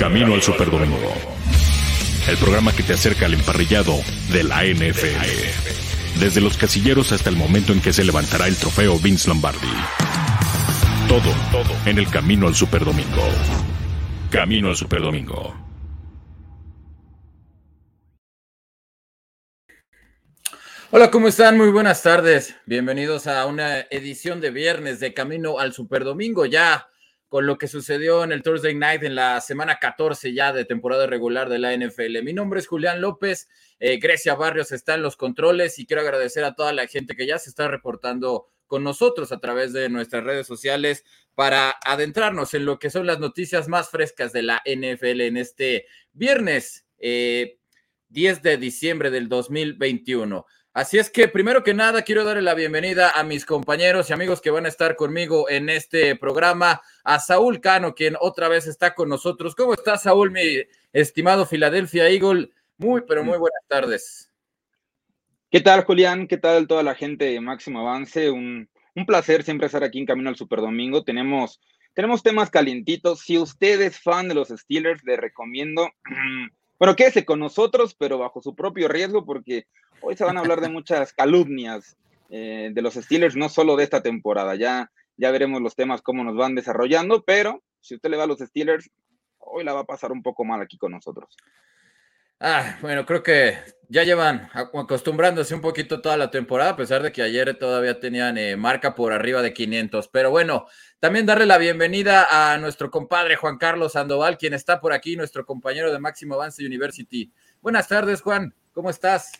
Camino al Superdomingo. El programa que te acerca al emparrillado de la NFL. Desde los casilleros hasta el momento en que se levantará el trofeo Vince Lombardi. Todo, todo en el Camino al Superdomingo. Camino al Superdomingo. Hola, ¿cómo están? Muy buenas tardes. Bienvenidos a una edición de viernes de Camino al Superdomingo. Ya con lo que sucedió en el Thursday Night en la semana 14 ya de temporada regular de la NFL. Mi nombre es Julián López, eh, Grecia Barrios está en los controles y quiero agradecer a toda la gente que ya se está reportando con nosotros a través de nuestras redes sociales para adentrarnos en lo que son las noticias más frescas de la NFL en este viernes 10 eh, de diciembre del 2021. Así es que primero que nada quiero darle la bienvenida a mis compañeros y amigos que van a estar conmigo en este programa, a Saúl Cano, quien otra vez está con nosotros. ¿Cómo estás, Saúl, mi estimado Philadelphia Eagle? Muy, pero muy buenas tardes. ¿Qué tal, Julián? ¿Qué tal toda la gente de Máximo Avance? Un, placer siempre estar aquí en Camino al Superdomingo. Tenemos, tenemos temas calientitos. Si usted es fan de los Steelers, le recomiendo, bueno, quédese con nosotros, pero bajo su propio riesgo, porque Hoy se van a hablar de muchas calumnias eh, de los Steelers, no solo de esta temporada. Ya, ya veremos los temas, cómo nos van desarrollando, pero si usted le va a los Steelers, hoy la va a pasar un poco mal aquí con nosotros. Ah, bueno, creo que ya llevan acostumbrándose un poquito toda la temporada, a pesar de que ayer todavía tenían eh, marca por arriba de 500. Pero bueno, también darle la bienvenida a nuestro compadre Juan Carlos Sandoval, quien está por aquí, nuestro compañero de Máximo Avance University. Buenas tardes, Juan, ¿cómo estás?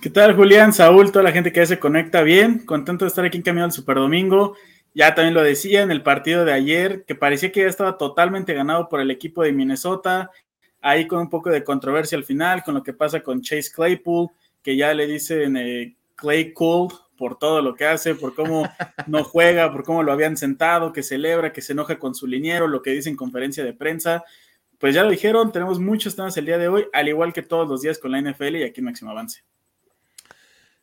¿Qué tal, Julián, Saúl, toda la gente que ya se conecta bien? Contento de estar aquí en Camino al Super Domingo. Ya también lo decía en el partido de ayer, que parecía que ya estaba totalmente ganado por el equipo de Minnesota. Ahí con un poco de controversia al final, con lo que pasa con Chase Claypool, que ya le dicen eh, Clay Cool por todo lo que hace, por cómo no juega, por cómo lo habían sentado, que celebra, que se enoja con su liniero, lo que dice en conferencia de prensa. Pues ya lo dijeron, tenemos muchos temas el día de hoy, al igual que todos los días con la NFL y aquí Máximo Avance.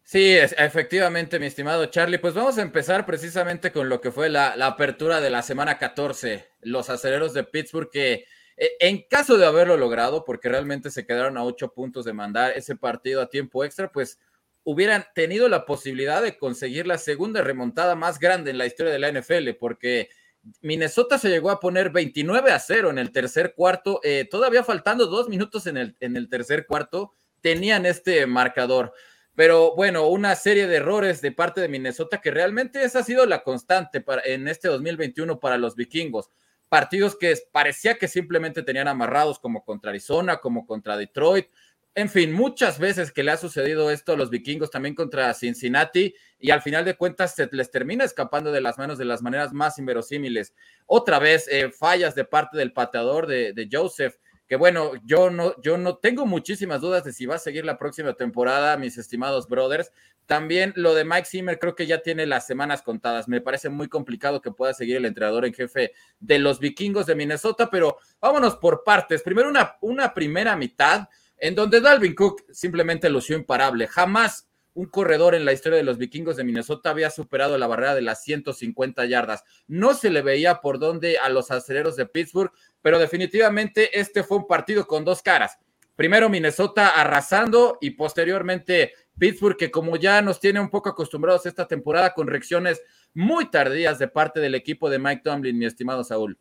Sí, efectivamente, mi estimado Charlie. Pues vamos a empezar precisamente con lo que fue la, apertura de la semana 14. Los aceleros de Pittsburgh que en caso de haberlo logrado, porque realmente se quedaron a ocho puntos de mandar ese partido a tiempo extra, pues hubieran tenido la posibilidad de conseguir la segunda remontada más grande en la historia de la NFL, porque Minnesota se llegó a poner 29 a 0 en el tercer cuarto, eh, todavía faltando dos minutos en el, en el tercer cuarto, tenían este marcador. Pero bueno, una serie de errores de parte de Minnesota que realmente esa ha sido la constante para, en este 2021 para los vikingos. Partidos que parecía que simplemente tenían amarrados como contra Arizona, como contra Detroit. En fin, muchas veces que le ha sucedido esto a los vikingos también contra Cincinnati y al final de cuentas se les termina escapando de las manos de las maneras más inverosímiles. Otra vez, eh, fallas de parte del pateador de, de Joseph que bueno, yo no, yo no tengo muchísimas dudas de si va a seguir la próxima temporada, mis estimados brothers. También lo de Mike Zimmer creo que ya tiene las semanas contadas. Me parece muy complicado que pueda seguir el entrenador en jefe de los vikingos de Minnesota, pero vámonos por partes. Primero una, una primera mitad en donde Dalvin Cook simplemente lució imparable. Jamás un corredor en la historia de los vikingos de Minnesota había superado la barrera de las 150 yardas. No se le veía por dónde a los aceleros de Pittsburgh pero definitivamente este fue un partido con dos caras. Primero Minnesota arrasando y posteriormente Pittsburgh, que como ya nos tiene un poco acostumbrados esta temporada con reacciones muy tardías de parte del equipo de Mike Tomlin, mi estimado Saúl.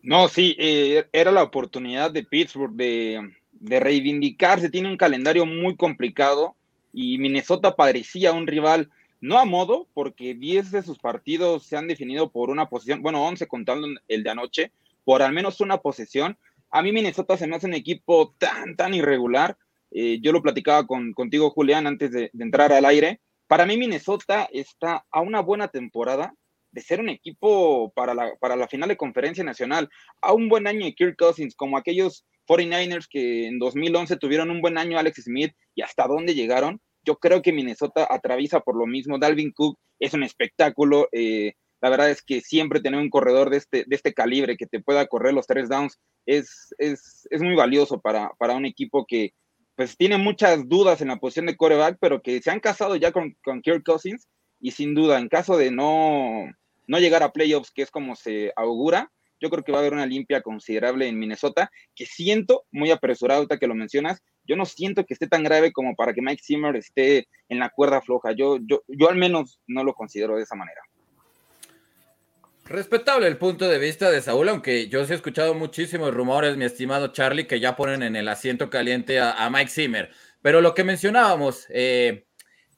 No, sí, eh, era la oportunidad de Pittsburgh de reivindicarse. Tiene un calendario muy complicado y Minnesota parecía un rival no a modo, porque 10 de sus partidos se han definido por una posición, bueno, 11 contando el de anoche, por al menos una posesión. A mí Minnesota se me hace un equipo tan, tan irregular. Eh, yo lo platicaba con, contigo, Julián, antes de, entrar al aire. Para mí Minnesota está a una buena temporada de ser un equipo para la, para la final de conferencia nacional, a un buen año de Kirk Cousins, como aquellos 49ers que en 2011 tuvieron un buen año Alex Smith y hasta dónde llegaron. Yo creo que Minnesota atraviesa por lo mismo. Dalvin Cook es un espectáculo. Eh, la verdad es que siempre tener un corredor de este, de este calibre que te pueda correr los tres downs es, es, muy valioso para, para, un equipo que pues tiene muchas dudas en la posición de coreback, pero que se han casado ya con, con Kirk Cousins y sin duda, en caso de no, no llegar a playoffs, que es como se augura, yo creo que va a haber una limpia considerable en Minnesota, que siento muy apresurado ahorita que lo mencionas, yo no siento que esté tan grave como para que Mike Zimmer esté en la cuerda floja, yo, yo, yo al menos no lo considero de esa manera. Respetable el punto de vista de Saúl, aunque yo sí he escuchado muchísimos rumores, mi estimado Charlie, que ya ponen en el asiento caliente a, Mike Zimmer. Pero lo que mencionábamos,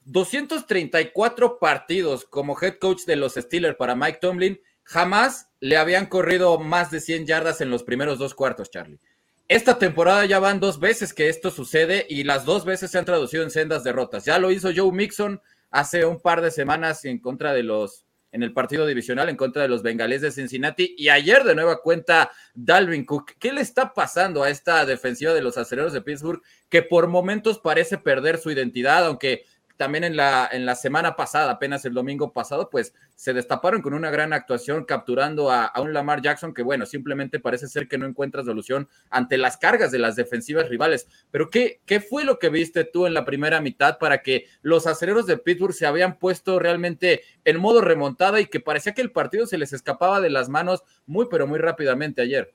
234 eh, partidos como head coach de los Steelers para Mike Tomlin, jamás le habían corrido más de 100 yardas en los primeros dos cuartos, Charlie. Esta temporada ya van dos veces que esto sucede y las dos veces se han traducido en sendas derrotas. Ya lo hizo Joe Mixon hace un par de semanas en contra de los en el partido divisional en contra de los bengalíes de Cincinnati. Y ayer de nueva cuenta Dalvin Cook. ¿Qué le está pasando a esta defensiva de los aceleros de Pittsburgh que por momentos parece perder su identidad, aunque también en la, en la semana pasada, apenas el domingo pasado, pues se destaparon con una gran actuación capturando a, a, un Lamar Jackson que, bueno, simplemente parece ser que no encuentra solución ante las cargas de las defensivas rivales. Pero, ¿qué, ¿qué fue lo que viste tú en la primera mitad para que los aceleros de Pittsburgh se habían puesto realmente en modo remontada y que parecía que el partido se les escapaba de las manos muy, pero muy rápidamente ayer?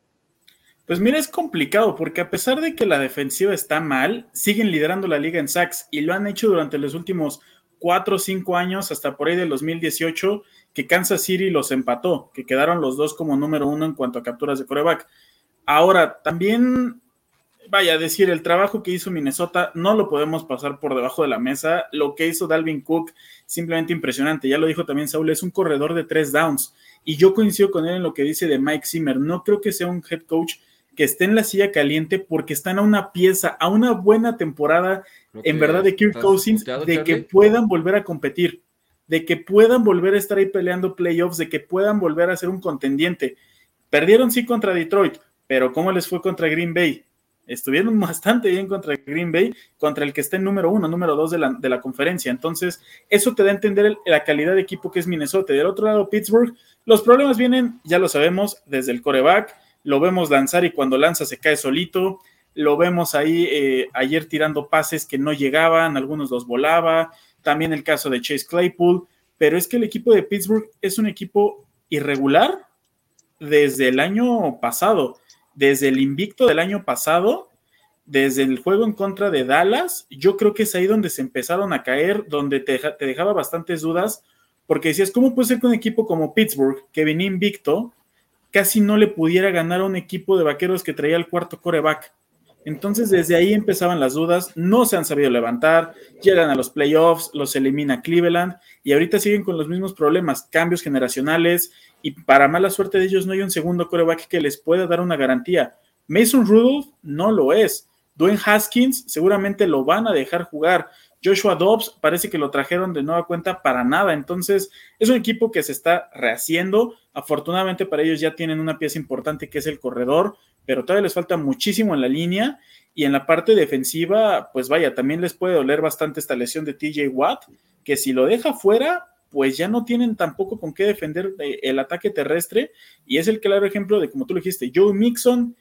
Pues mira, es complicado porque a pesar de que la defensiva está mal, siguen liderando la liga en sacks y lo han hecho durante los últimos cuatro o cinco años, hasta por ahí del 2018, que Kansas City los empató, que quedaron los dos como número uno en cuanto a capturas de coreback. Ahora, también, vaya a decir, el trabajo que hizo Minnesota no lo podemos pasar por debajo de la mesa. Lo que hizo Dalvin Cook, simplemente impresionante. Ya lo dijo también Saúl, es un corredor de tres downs. Y yo coincido con él en lo que dice de Mike Zimmer. No creo que sea un head coach que esté en la silla caliente porque están a una pieza, a una buena temporada, en verdad, de Kirk Cousins, de que puedan volver a competir, de que puedan volver a estar ahí peleando playoffs, de que puedan volver a ser un contendiente. Perdieron sí contra Detroit, pero ¿cómo les fue contra Green Bay? Estuvieron bastante bien contra Green Bay, contra el que está en número uno, número dos de la, de la conferencia. Entonces, eso te da a entender la calidad de equipo que es Minnesota. Del otro lado, Pittsburgh, los problemas vienen, ya lo sabemos, desde el coreback, lo vemos lanzar y cuando lanza se cae solito, lo vemos ahí eh, ayer tirando pases que no llegaban, algunos los volaba, también el caso de Chase Claypool, pero es que el equipo de Pittsburgh es un equipo irregular desde el año pasado, desde el invicto del año pasado, desde el juego en contra de Dallas, yo creo que es ahí donde se empezaron a caer, donde te, te dejaba bastantes dudas, porque decías, ¿cómo puede ser que un equipo como Pittsburgh, que venía invicto, casi no le pudiera ganar a un equipo de vaqueros que traía el cuarto coreback. Entonces desde ahí empezaban las dudas, no se han sabido levantar, llegan a los playoffs, los elimina Cleveland y ahorita siguen con los mismos problemas, cambios generacionales y para mala suerte de ellos no hay un segundo coreback que les pueda dar una garantía. Mason Rudolph no lo es. Dwayne Haskins seguramente lo van a dejar jugar. Joshua Dobbs parece que lo trajeron de nueva cuenta para nada. Entonces, es un equipo que se está rehaciendo. Afortunadamente para ellos ya tienen una pieza importante que es el corredor, pero todavía les falta muchísimo en la línea. Y en la parte defensiva, pues vaya, también les puede doler bastante esta lesión de TJ Watt, que si lo deja fuera, pues ya no tienen tampoco con qué defender eh, el ataque terrestre. Y es el claro ejemplo de, como tú lo dijiste, Joe Mixon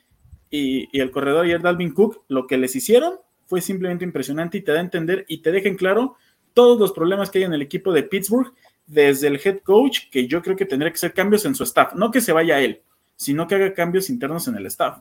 y, y el corredor ayer Dalvin Cook, lo que les hicieron fue simplemente impresionante y te da a entender y te deja en claro todos los problemas que hay en el equipo de Pittsburgh, desde el head coach, que yo creo que tendría que hacer cambios en su staff, no que se vaya él, sino que haga cambios internos en el staff.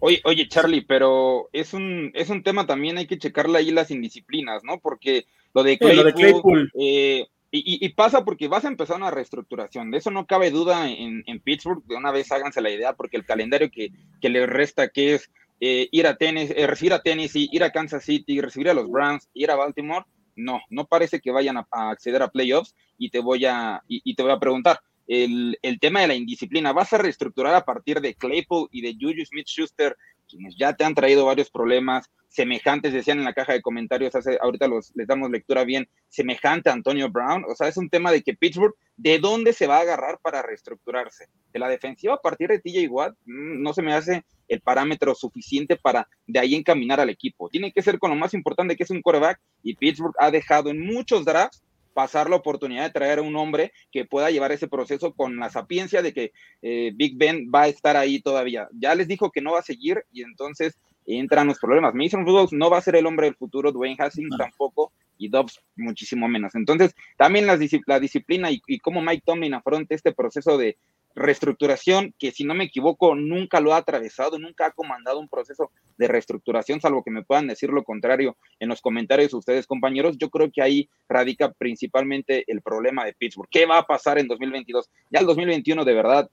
Oye, oye, Charlie, pero es un, es un tema también, hay que checarle ahí las indisciplinas, ¿no? Porque lo de Claypool, eh, y, pasa porque vas a empezar una reestructuración, de eso no cabe duda en, Pittsburgh, de una vez háganse la idea, porque el calendario que, que le resta, que es eh, ir a tenis, eh, recibir a Tennessee, ir a Kansas City, recibir a los Browns, ir a Baltimore, no, no parece que vayan a, acceder a playoffs y te voy a, y, te voy a preguntar, el, el, tema de la indisciplina, ¿vas a reestructurar a partir de Claypool y de Juju Smith-Schuster, quienes ya te han traído varios problemas semejantes, decían en la caja de comentarios, hace, ahorita los, les damos lectura bien, semejante a Antonio Brown, o sea, es un tema de que Pittsburgh, ¿de dónde se va a agarrar para reestructurarse? ¿De la defensiva a partir de TJ Watt? Mm, no se me hace el parámetro suficiente para de ahí encaminar al equipo. Tiene que ser con lo más importante que es un coreback y Pittsburgh ha dejado en muchos drafts pasar la oportunidad de traer a un hombre que pueda llevar ese proceso con la sapiencia de que eh, Big Ben va a estar ahí todavía. Ya les dijo que no va a seguir y entonces entran los problemas. Mason Rudolph no va a ser el hombre del futuro, Dwayne Haskins tampoco y Dobbs muchísimo menos. Entonces, también la, disciplina y, y, cómo Mike Tomlin afronta este proceso de, reestructuración que si no me equivoco nunca lo ha atravesado, nunca ha comandado un proceso de reestructuración, salvo que me puedan decir lo contrario en los comentarios ustedes compañeros, yo creo que ahí radica principalmente el problema de Pittsburgh. ¿Qué va a pasar en 2022? Ya el 2021 de verdad,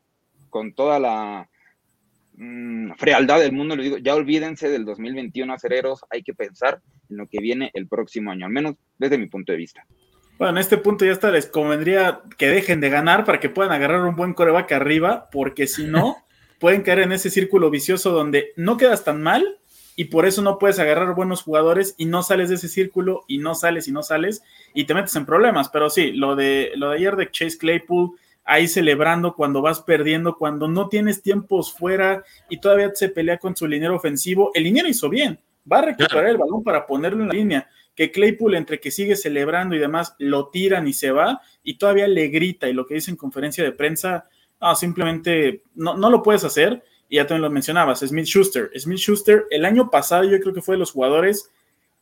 con toda la mm, frialdad del mundo, digo, ya olvídense del 2021 acereros, hay que pensar en lo que viene el próximo año, al menos desde mi punto de vista. Bueno, en este punto ya hasta les convendría que dejen de ganar para que puedan agarrar un buen coreback arriba, porque si no, pueden caer en ese círculo vicioso donde no quedas tan mal y por eso no puedes agarrar buenos jugadores y no sales de ese círculo y no sales y no sales y te metes en problemas. Pero sí, lo de, lo de ayer de Chase Claypool, ahí celebrando cuando vas perdiendo, cuando no tienes tiempos fuera y todavía se pelea con su liniero ofensivo, el liniero hizo bien, va a recuperar el balón para ponerlo en la línea que Claypool, entre que sigue celebrando y demás, lo tiran y se va, y todavía le grita, y lo que dice en conferencia de prensa, simplemente no, no lo puedes hacer, y ya también lo mencionabas, Smith Schuster. Smith Schuster, el año pasado yo creo que fue de los jugadores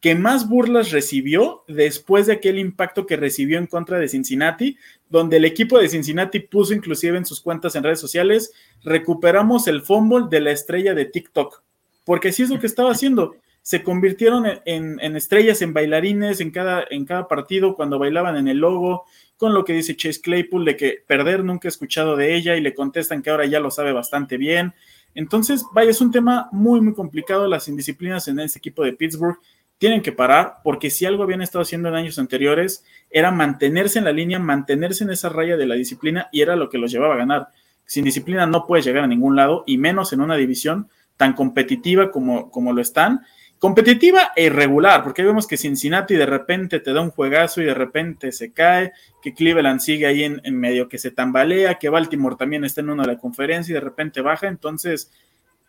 que más burlas recibió después de aquel impacto que recibió en contra de Cincinnati, donde el equipo de Cincinnati puso inclusive en sus cuentas en redes sociales, recuperamos el fumble de la estrella de TikTok, porque así es lo que estaba haciendo se convirtieron en, estrellas, en bailarines en cada, en cada partido cuando bailaban en el logo, con lo que dice Chase Claypool de que perder nunca he escuchado de ella y le contestan que ahora ya lo sabe bastante bien. Entonces, vaya, es un tema muy, muy complicado. Las indisciplinas en ese equipo de Pittsburgh tienen que parar porque si algo habían estado haciendo en años anteriores era mantenerse en la línea, mantenerse en esa raya de la disciplina y era lo que los llevaba a ganar. Sin disciplina no puedes llegar a ningún lado y menos en una división tan competitiva como lo están competitiva e irregular, porque vemos que Cincinnati de repente te da un juegazo y de repente se cae, que Cleveland sigue ahí en, medio que se tambalea, que Baltimore también está en una de la conferencia y de repente baja, entonces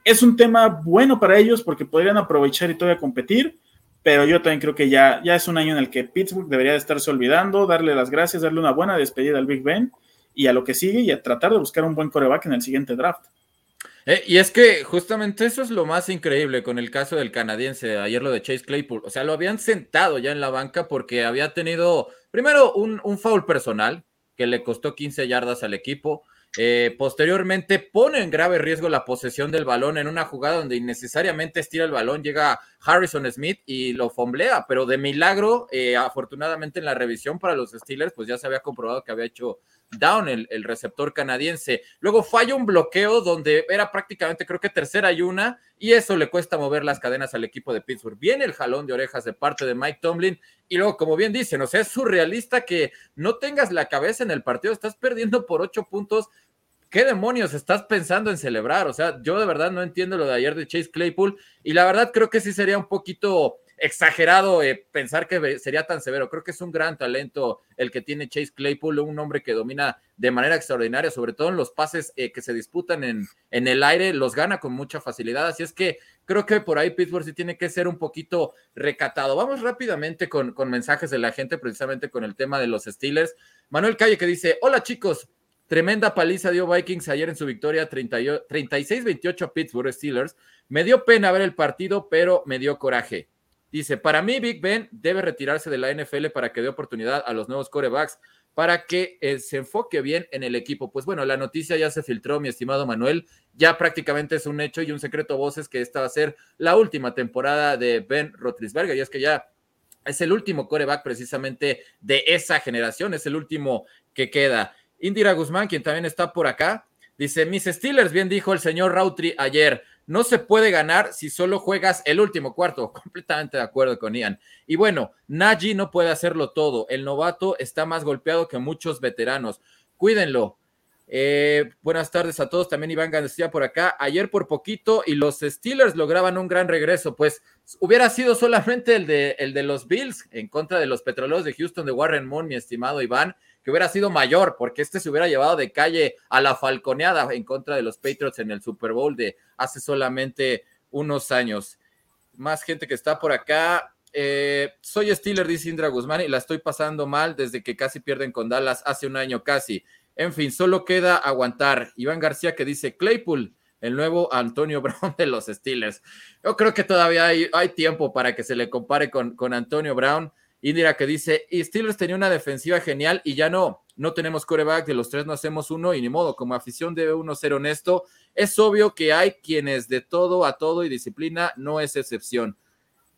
es un tema bueno para ellos porque podrían aprovechar y todavía competir, pero yo también creo que ya, ya es un año en el que Pittsburgh debería de estarse olvidando, darle las gracias, darle una buena despedida al Big Ben y a lo que sigue y a tratar de buscar un buen coreback en el siguiente draft. Eh, y es que justamente eso es lo más increíble con el caso del canadiense, ayer lo de Chase Claypool, o sea, lo habían sentado ya en la banca porque había tenido primero un, un foul personal que le costó 15 yardas al equipo, eh, posteriormente pone en grave riesgo la posesión del balón en una jugada donde innecesariamente estira el balón, llega Harrison Smith y lo fomblea, pero de milagro, eh, afortunadamente en la revisión para los Steelers, pues ya se había comprobado que había hecho down el, el, receptor canadiense. Luego falla un bloqueo donde era prácticamente creo que tercera y una y eso le cuesta mover las cadenas al equipo de Pittsburgh. Viene el jalón de orejas de parte de Mike Tomlin y luego como bien dicen, o sea, es surrealista que no tengas la cabeza en el partido, estás perdiendo por ocho puntos ¿qué demonios estás pensando en celebrar? O sea, yo de verdad no entiendo lo de ayer de Chase Claypool y la verdad creo que sí sería un poquito exagerado eh, pensar que sería tan severo. Creo que es un gran talento el que tiene Chase Claypool, un hombre que domina de manera extraordinaria, sobre todo en los pases eh, que se disputan en, en el aire, los gana con mucha facilidad. Así es que creo que por ahí Pittsburgh sí tiene que ser un poquito recatado. Vamos rápidamente con, con mensajes de la gente, precisamente con el tema de los Steelers. Manuel Calle que dice, hola chicos, Tremenda paliza dio Vikings ayer en su victoria 36-28 a Pittsburgh Steelers. Me dio pena ver el partido, pero me dio coraje. Dice, para mí Big Ben debe retirarse de la NFL para que dé oportunidad a los nuevos corebacks para que eh, se enfoque bien en el equipo. Pues bueno, la noticia ya se filtró, mi estimado Manuel. Ya prácticamente es un hecho y un secreto a voces que esta va a ser la última temporada de Ben Roethlisberger. Y es que ya es el último coreback precisamente de esa generación, es el último que queda. Indira Guzmán, quien también está por acá, dice, mis Steelers, bien dijo el señor Rautri ayer, no se puede ganar si solo juegas el último cuarto. Completamente de acuerdo con Ian. Y bueno, Nagy no puede hacerlo todo. El novato está más golpeado que muchos veteranos. Cuídenlo. Eh, buenas tardes a todos. También Iván García por acá. Ayer por poquito y los Steelers lograban un gran regreso. Pues hubiera sido solamente el de, el de los Bills en contra de los Petroleros de Houston de Warren Moon, mi estimado Iván que hubiera sido mayor, porque este se hubiera llevado de calle a la falconeada en contra de los Patriots en el Super Bowl de hace solamente unos años. Más gente que está por acá. Eh, soy Steeler, dice Indra Guzmán, y la estoy pasando mal desde que casi pierden con Dallas hace un año casi. En fin, solo queda aguantar. Iván García que dice Claypool, el nuevo Antonio Brown de los Steelers. Yo creo que todavía hay, hay tiempo para que se le compare con, con Antonio Brown. Indira que dice, y Steelers tenía una defensiva genial y ya no. no tenemos coreback, de los tres no hacemos uno y ni modo, como afición debe uno ser honesto. Es obvio que hay quienes de todo a todo y disciplina no es excepción.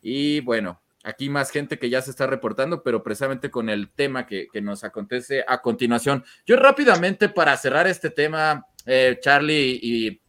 Y bueno, aquí más gente que ya se está reportando, pero precisamente con el tema que, nos acontece a continuación. Yo rápidamente para cerrar este tema, eh, Charlie y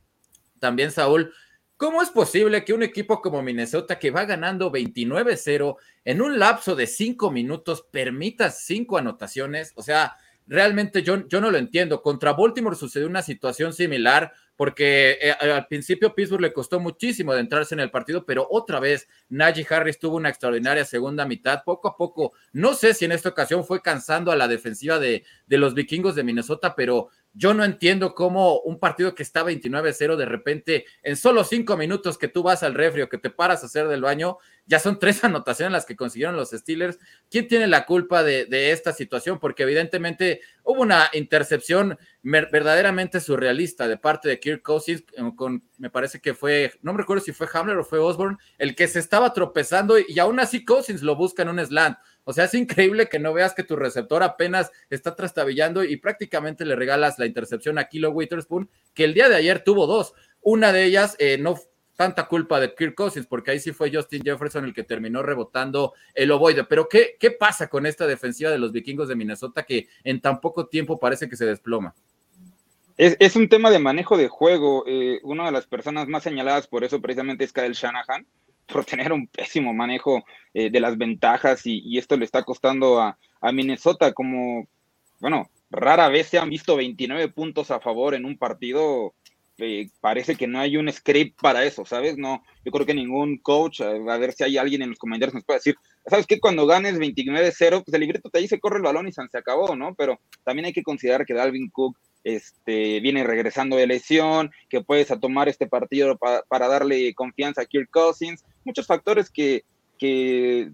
también Saúl, ¿Cómo es posible que un equipo como Minnesota, que va ganando 29-0 en un lapso de cinco minutos, permita cinco anotaciones? O sea, realmente yo, yo no lo entiendo. Contra Baltimore sucedió una situación similar porque eh, al principio Pittsburgh le costó muchísimo de entrarse en el partido, pero otra vez Najee Harris tuvo una extraordinaria segunda mitad, poco a poco. No sé si en esta ocasión fue cansando a la defensiva de, de los vikingos de Minnesota, pero yo no entiendo cómo un partido que está 29-0 de repente en solo cinco minutos que tú vas al refri o que te paras a hacer del baño, ya son tres anotaciones las que consiguieron los Steelers. ¿Quién tiene la culpa de, esta situación? Porque evidentemente hubo una intercepción verdaderamente surrealista de parte de Kirk Cousins, eh, con, me parece que fue, no me recuerdo si fue Hamler o fue Osborne, el que se estaba tropezando y, y aún así Cousins lo busca en un slant. O sea, es increíble que no veas que tu receptor apenas está trastabillando y prácticamente le regalas la intercepción a Kilo Witherspoon, que el día de ayer tuvo dos. Una de ellas eh, no tanta culpa de Kirk Cousins, porque ahí sí fue Justin Jefferson el que terminó rebotando el ovoide. Pero ¿qué, qué pasa con esta defensiva de los vikingos de Minnesota que en tan poco tiempo parece que se desploma? Es, un tema de manejo de juego. Eh, una de las personas más señaladas por eso precisamente es Kyle Shanahan por tener un pésimo manejo eh, de las ventajas y, esto le está costando a, Minnesota como, bueno, rara vez se han visto 29 puntos a favor en un partido. Eh, parece que no hay un script para eso, ¿sabes? No, yo creo que ningún coach, a, ver si hay alguien en los comentarios nos puede decir, ¿sabes qué? Cuando ganes 29-0, pues el libreto te dice corre el balón y se acabó, ¿no? Pero también hay que considerar que Dalvin Cook este, viene regresando de lesión, que puedes tomar este partido para darle confianza a Kirk Cousins, muchos factores que, que,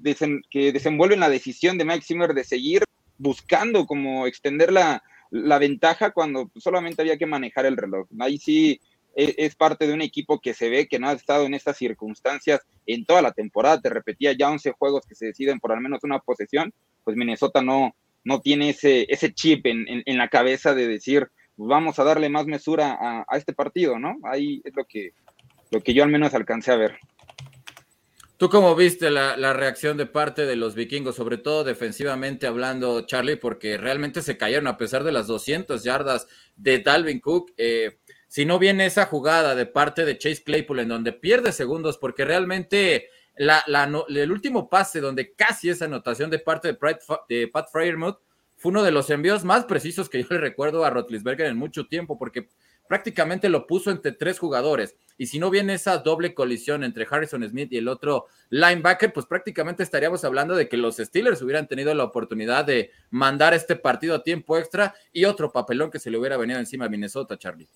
que desenvuelven la decisión de Mike Zimmer de seguir buscando como extender la, la ventaja cuando solamente había que manejar el reloj. Ahí sí e, es, parte de un equipo que se ve que no ha estado en estas circunstancias en toda la temporada. Te repetía ya 11 juegos que se deciden por al menos una posesión, pues Minnesota no, no tiene ese, ese chip en, en, la cabeza de decir, vamos a darle más mesura a, este partido, ¿no? Ahí es lo que, lo que yo al menos alcancé a ver. ¿Tú cómo viste la, reacción de parte de los vikingos, sobre todo defensivamente hablando, Charlie? Porque realmente se cayeron a pesar de las 200 yardas de Dalvin Cook. Eh, si no viene esa jugada de parte de Chase Claypool en donde pierde segundos, porque realmente el último pase donde casi esa anotación de parte de Pat Fryermuth fue uno de los envíos más precisos que yo le recuerdo a Rotlisberger en mucho tiempo, porque prácticamente lo puso entre tres jugadores. Y si no viene esa doble colisión entre Harrison Smith y el otro linebacker, pues prácticamente estaríamos hablando de que los Steelers hubieran tenido la oportunidad de mandar este partido a tiempo extra y otro papelón que se le hubiera venido encima a Minnesota, Charlie.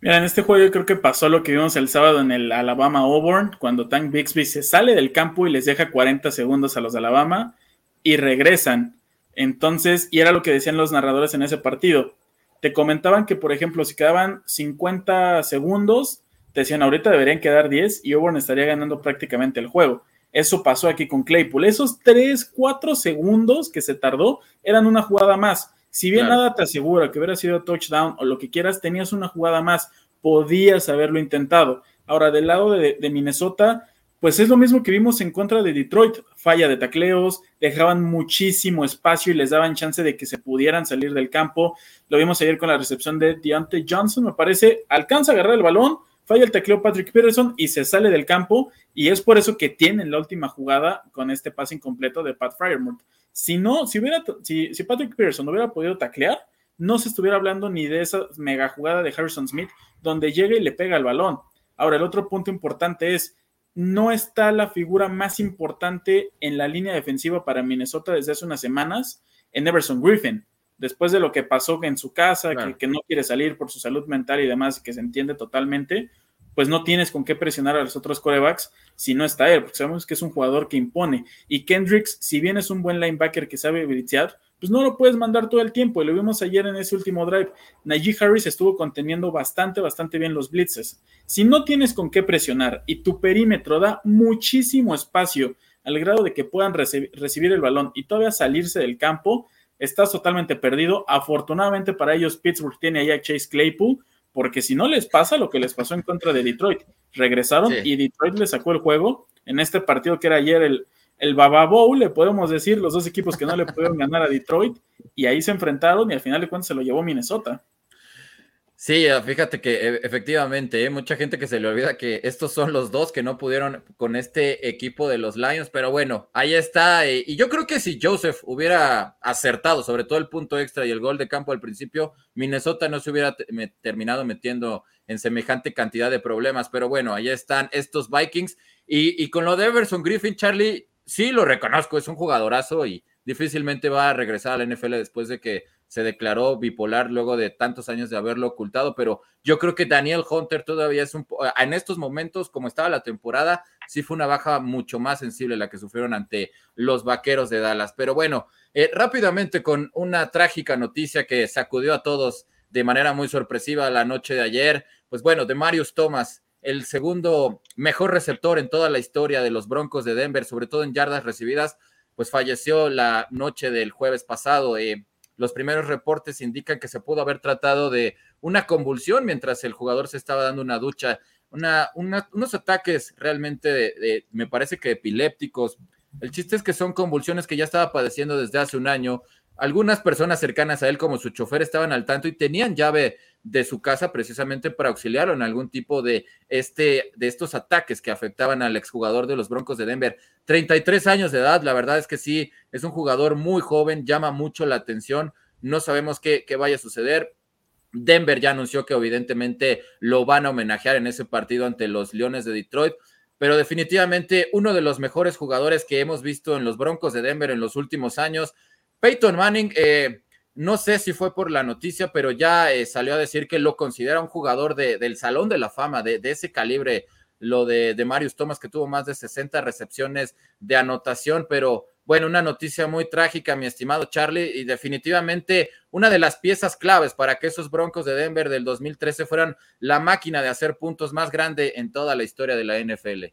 Mira, en este juego yo creo que pasó lo que vimos el sábado en el Alabama Auburn, cuando Tank Bixby se sale del campo y les deja 40 segundos a los de Alabama y regresan. Entonces, y era lo que decían los narradores en ese partido te comentaban que, por ejemplo, si quedaban 50 segundos, te decían ahorita deberían quedar 10 y Auburn estaría ganando prácticamente el juego. Eso pasó aquí con Claypool. Esos 3, 4 segundos que se tardó eran una jugada más. Si bien nada te asegura que hubiera sido touchdown o lo que quieras, tenías una jugada más. Podías haberlo intentado. Ahora, del lado de, de Minnesota, pues es lo mismo que vimos en contra de Detroit. Falla de tacleos, dejaban muchísimo espacio y les daban chance de que se pudieran salir del campo. Lo vimos ayer con la recepción de Deontay Johnson, me parece. Alcanza a agarrar el balón, falla el tacleo Patrick Peterson y se sale del campo. Y es por eso que tienen la última jugada con este pase incompleto de Pat Fryermuth. Si no, si, hubiera, si, si Patrick Peterson no hubiera podido taclear, no se estuviera hablando ni de esa mega jugada de Harrison Smith, donde llega y le pega el balón. Ahora, el otro punto importante es no está la figura más importante en la línea defensiva para Minnesota desde hace unas semanas en Everson Griffin. Después de lo que pasó en su casa, que, no quiere salir por su salud mental y demás, que se entiende totalmente, pues no tienes con qué presionar a los otros corebacks si no está él, porque sabemos que es un jugador que impone. Y Kendricks, si bien es un buen linebacker que sabe blitzear, pues no lo puedes mandar todo el tiempo. Y lo vimos ayer en ese último drive. Najee Harris estuvo conteniendo bastante, bastante bien los blitzes. Si no tienes con qué presionar y tu perímetro da muchísimo espacio al grado de que puedan recibir el balón y todavía salirse del campo, estás totalmente perdido. Afortunadamente para ellos, Pittsburgh tiene ahí a Chase Claypool, porque si no les pasa lo que les pasó en contra de Detroit. Regresaron y Detroit les sacó el juego en este partido que era ayer el, el Baba le podemos decir, los dos equipos que no le pudieron ganar a Detroit, y ahí se enfrentaron y al final de cuentas se lo llevó Minnesota. Sí, fíjate que e, efectivamente, ¿eh? mucha gente que se le olvida que estos son los dos que no pudieron con este equipo de los Lions, pero bueno, ahí está. Eh, y yo creo que si Joseph hubiera acertado, sobre todo el punto extra y el gol de campo al principio, Minnesota no se hubiera terminado metiendo en semejante cantidad de problemas. Pero bueno, ahí están estos Vikings. Y, y con lo de Everson Griffin, Charlie, sí lo reconozco, es un jugadorazo y difícilmente va a regresar a la NFL después de que se declaró bipolar luego de tantos años de haberlo ocultado, pero yo creo que Daniel Hunter todavía es un en estos momentos, como estaba la temporada, sí fue una baja mucho más sensible la que sufrieron ante los vaqueros de Dallas. Pero bueno, eh, rápidamente con una trágica noticia que sacudió a todos de manera muy sorpresiva la noche de ayer, pues bueno, de Marius Thomas, el segundo mejor receptor en toda la historia de los Broncos de Denver, sobre todo en yardas recibidas, pues falleció la noche del jueves pasado. Eh, los primeros reportes indican que se pudo haber tratado de una convulsión mientras el jugador se estaba dando una ducha, una, unos ataques realmente, me parece que epilépticos. El chiste es que son convulsiones que ya estaba padeciendo desde hace un año. Algunas personas cercanas a él, como su chofer, estaban al tanto y tenían llave de su casa precisamente para auxiliarlo en algún tipo de, este, de estos ataques que afectaban al exjugador de los Broncos de Denver. 33 años de edad, la verdad es que sí, es un jugador muy joven, llama mucho la atención, no sabemos qué, qué vaya a suceder. Denver ya anunció que evidentemente lo van a homenajear en ese partido ante los Leones de Detroit, pero definitivamente uno de los mejores jugadores que hemos visto en los Broncos de Denver en los últimos años. Peyton Manning, eh, no sé si fue por la noticia, pero ya eh, salió a decir que lo considera un jugador del Salón de la Fama, de, ese calibre, lo de, de, Marius Thomas, que tuvo más de 60 recepciones de anotación, pero bueno, una noticia muy trágica, mi estimado Charlie, y definitivamente una de las piezas claves para que esos Broncos de Denver del 2013 fueran la máquina de hacer puntos más grande en toda la historia de la NFL.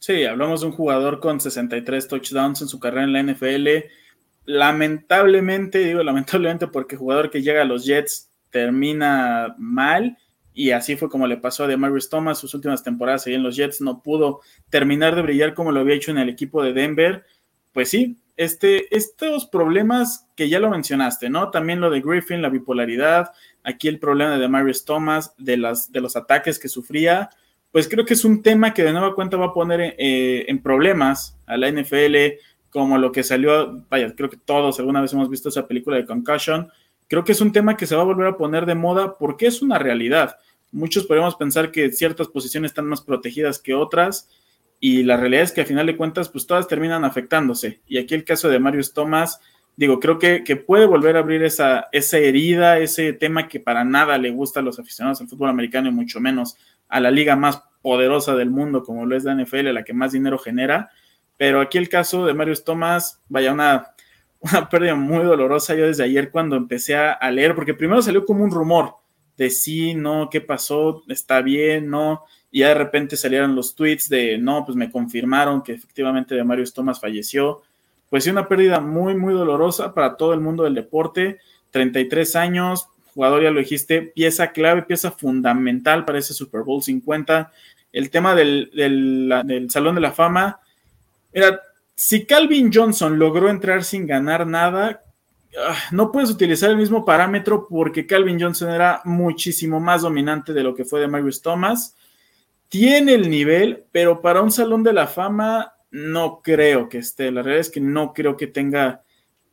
Sí, hablamos de un jugador con 63 touchdowns en su carrera en la NFL lamentablemente, digo lamentablemente porque el jugador que llega a los Jets termina mal y así fue como le pasó a Demarius Thomas sus últimas temporadas ahí en los Jets, no pudo terminar de brillar como lo había hecho en el equipo de Denver. Pues sí, este, estos problemas que ya lo mencionaste, ¿no? También lo de Griffin, la bipolaridad, aquí el problema de Demarius Thomas, de, las, de los ataques que sufría, pues creo que es un tema que de nueva cuenta va a poner eh, en problemas a la NFL, como lo que salió, vaya, creo que todos alguna vez hemos visto esa película de Concussion, creo que es un tema que se va a volver a poner de moda porque es una realidad. Muchos podemos pensar que ciertas posiciones están más protegidas que otras y la realidad es que a final de cuentas pues todas terminan afectándose. Y aquí el caso de Marius Thomas, digo, creo que, que puede volver a abrir esa, esa herida, ese tema que para nada le gusta a los aficionados al fútbol americano y mucho menos a la liga más poderosa del mundo como lo es la NFL, la que más dinero genera pero aquí el caso de Marius Thomas, vaya, una, una pérdida muy dolorosa yo desde ayer cuando empecé a, leer, porque primero salió como un rumor de sí, no, qué pasó, está bien, no, y ya de repente salieron los tweets de no, pues me confirmaron que efectivamente de Marius Thomas falleció. Pues sí, una pérdida muy, muy dolorosa para todo el mundo del deporte. 33 años, jugador, ya lo dijiste, pieza clave, pieza fundamental para ese Super Bowl 50. El tema del, del Salón de la Fama, Mira, si Calvin Johnson logró entrar sin ganar nada, ah, no puedes utilizar el mismo parámetro porque Calvin Johnson era muchísimo más dominante de lo que fue de Marius Thomas. Tiene el nivel, pero para un salón de la fama no creo que esté. La realidad es que no creo que tenga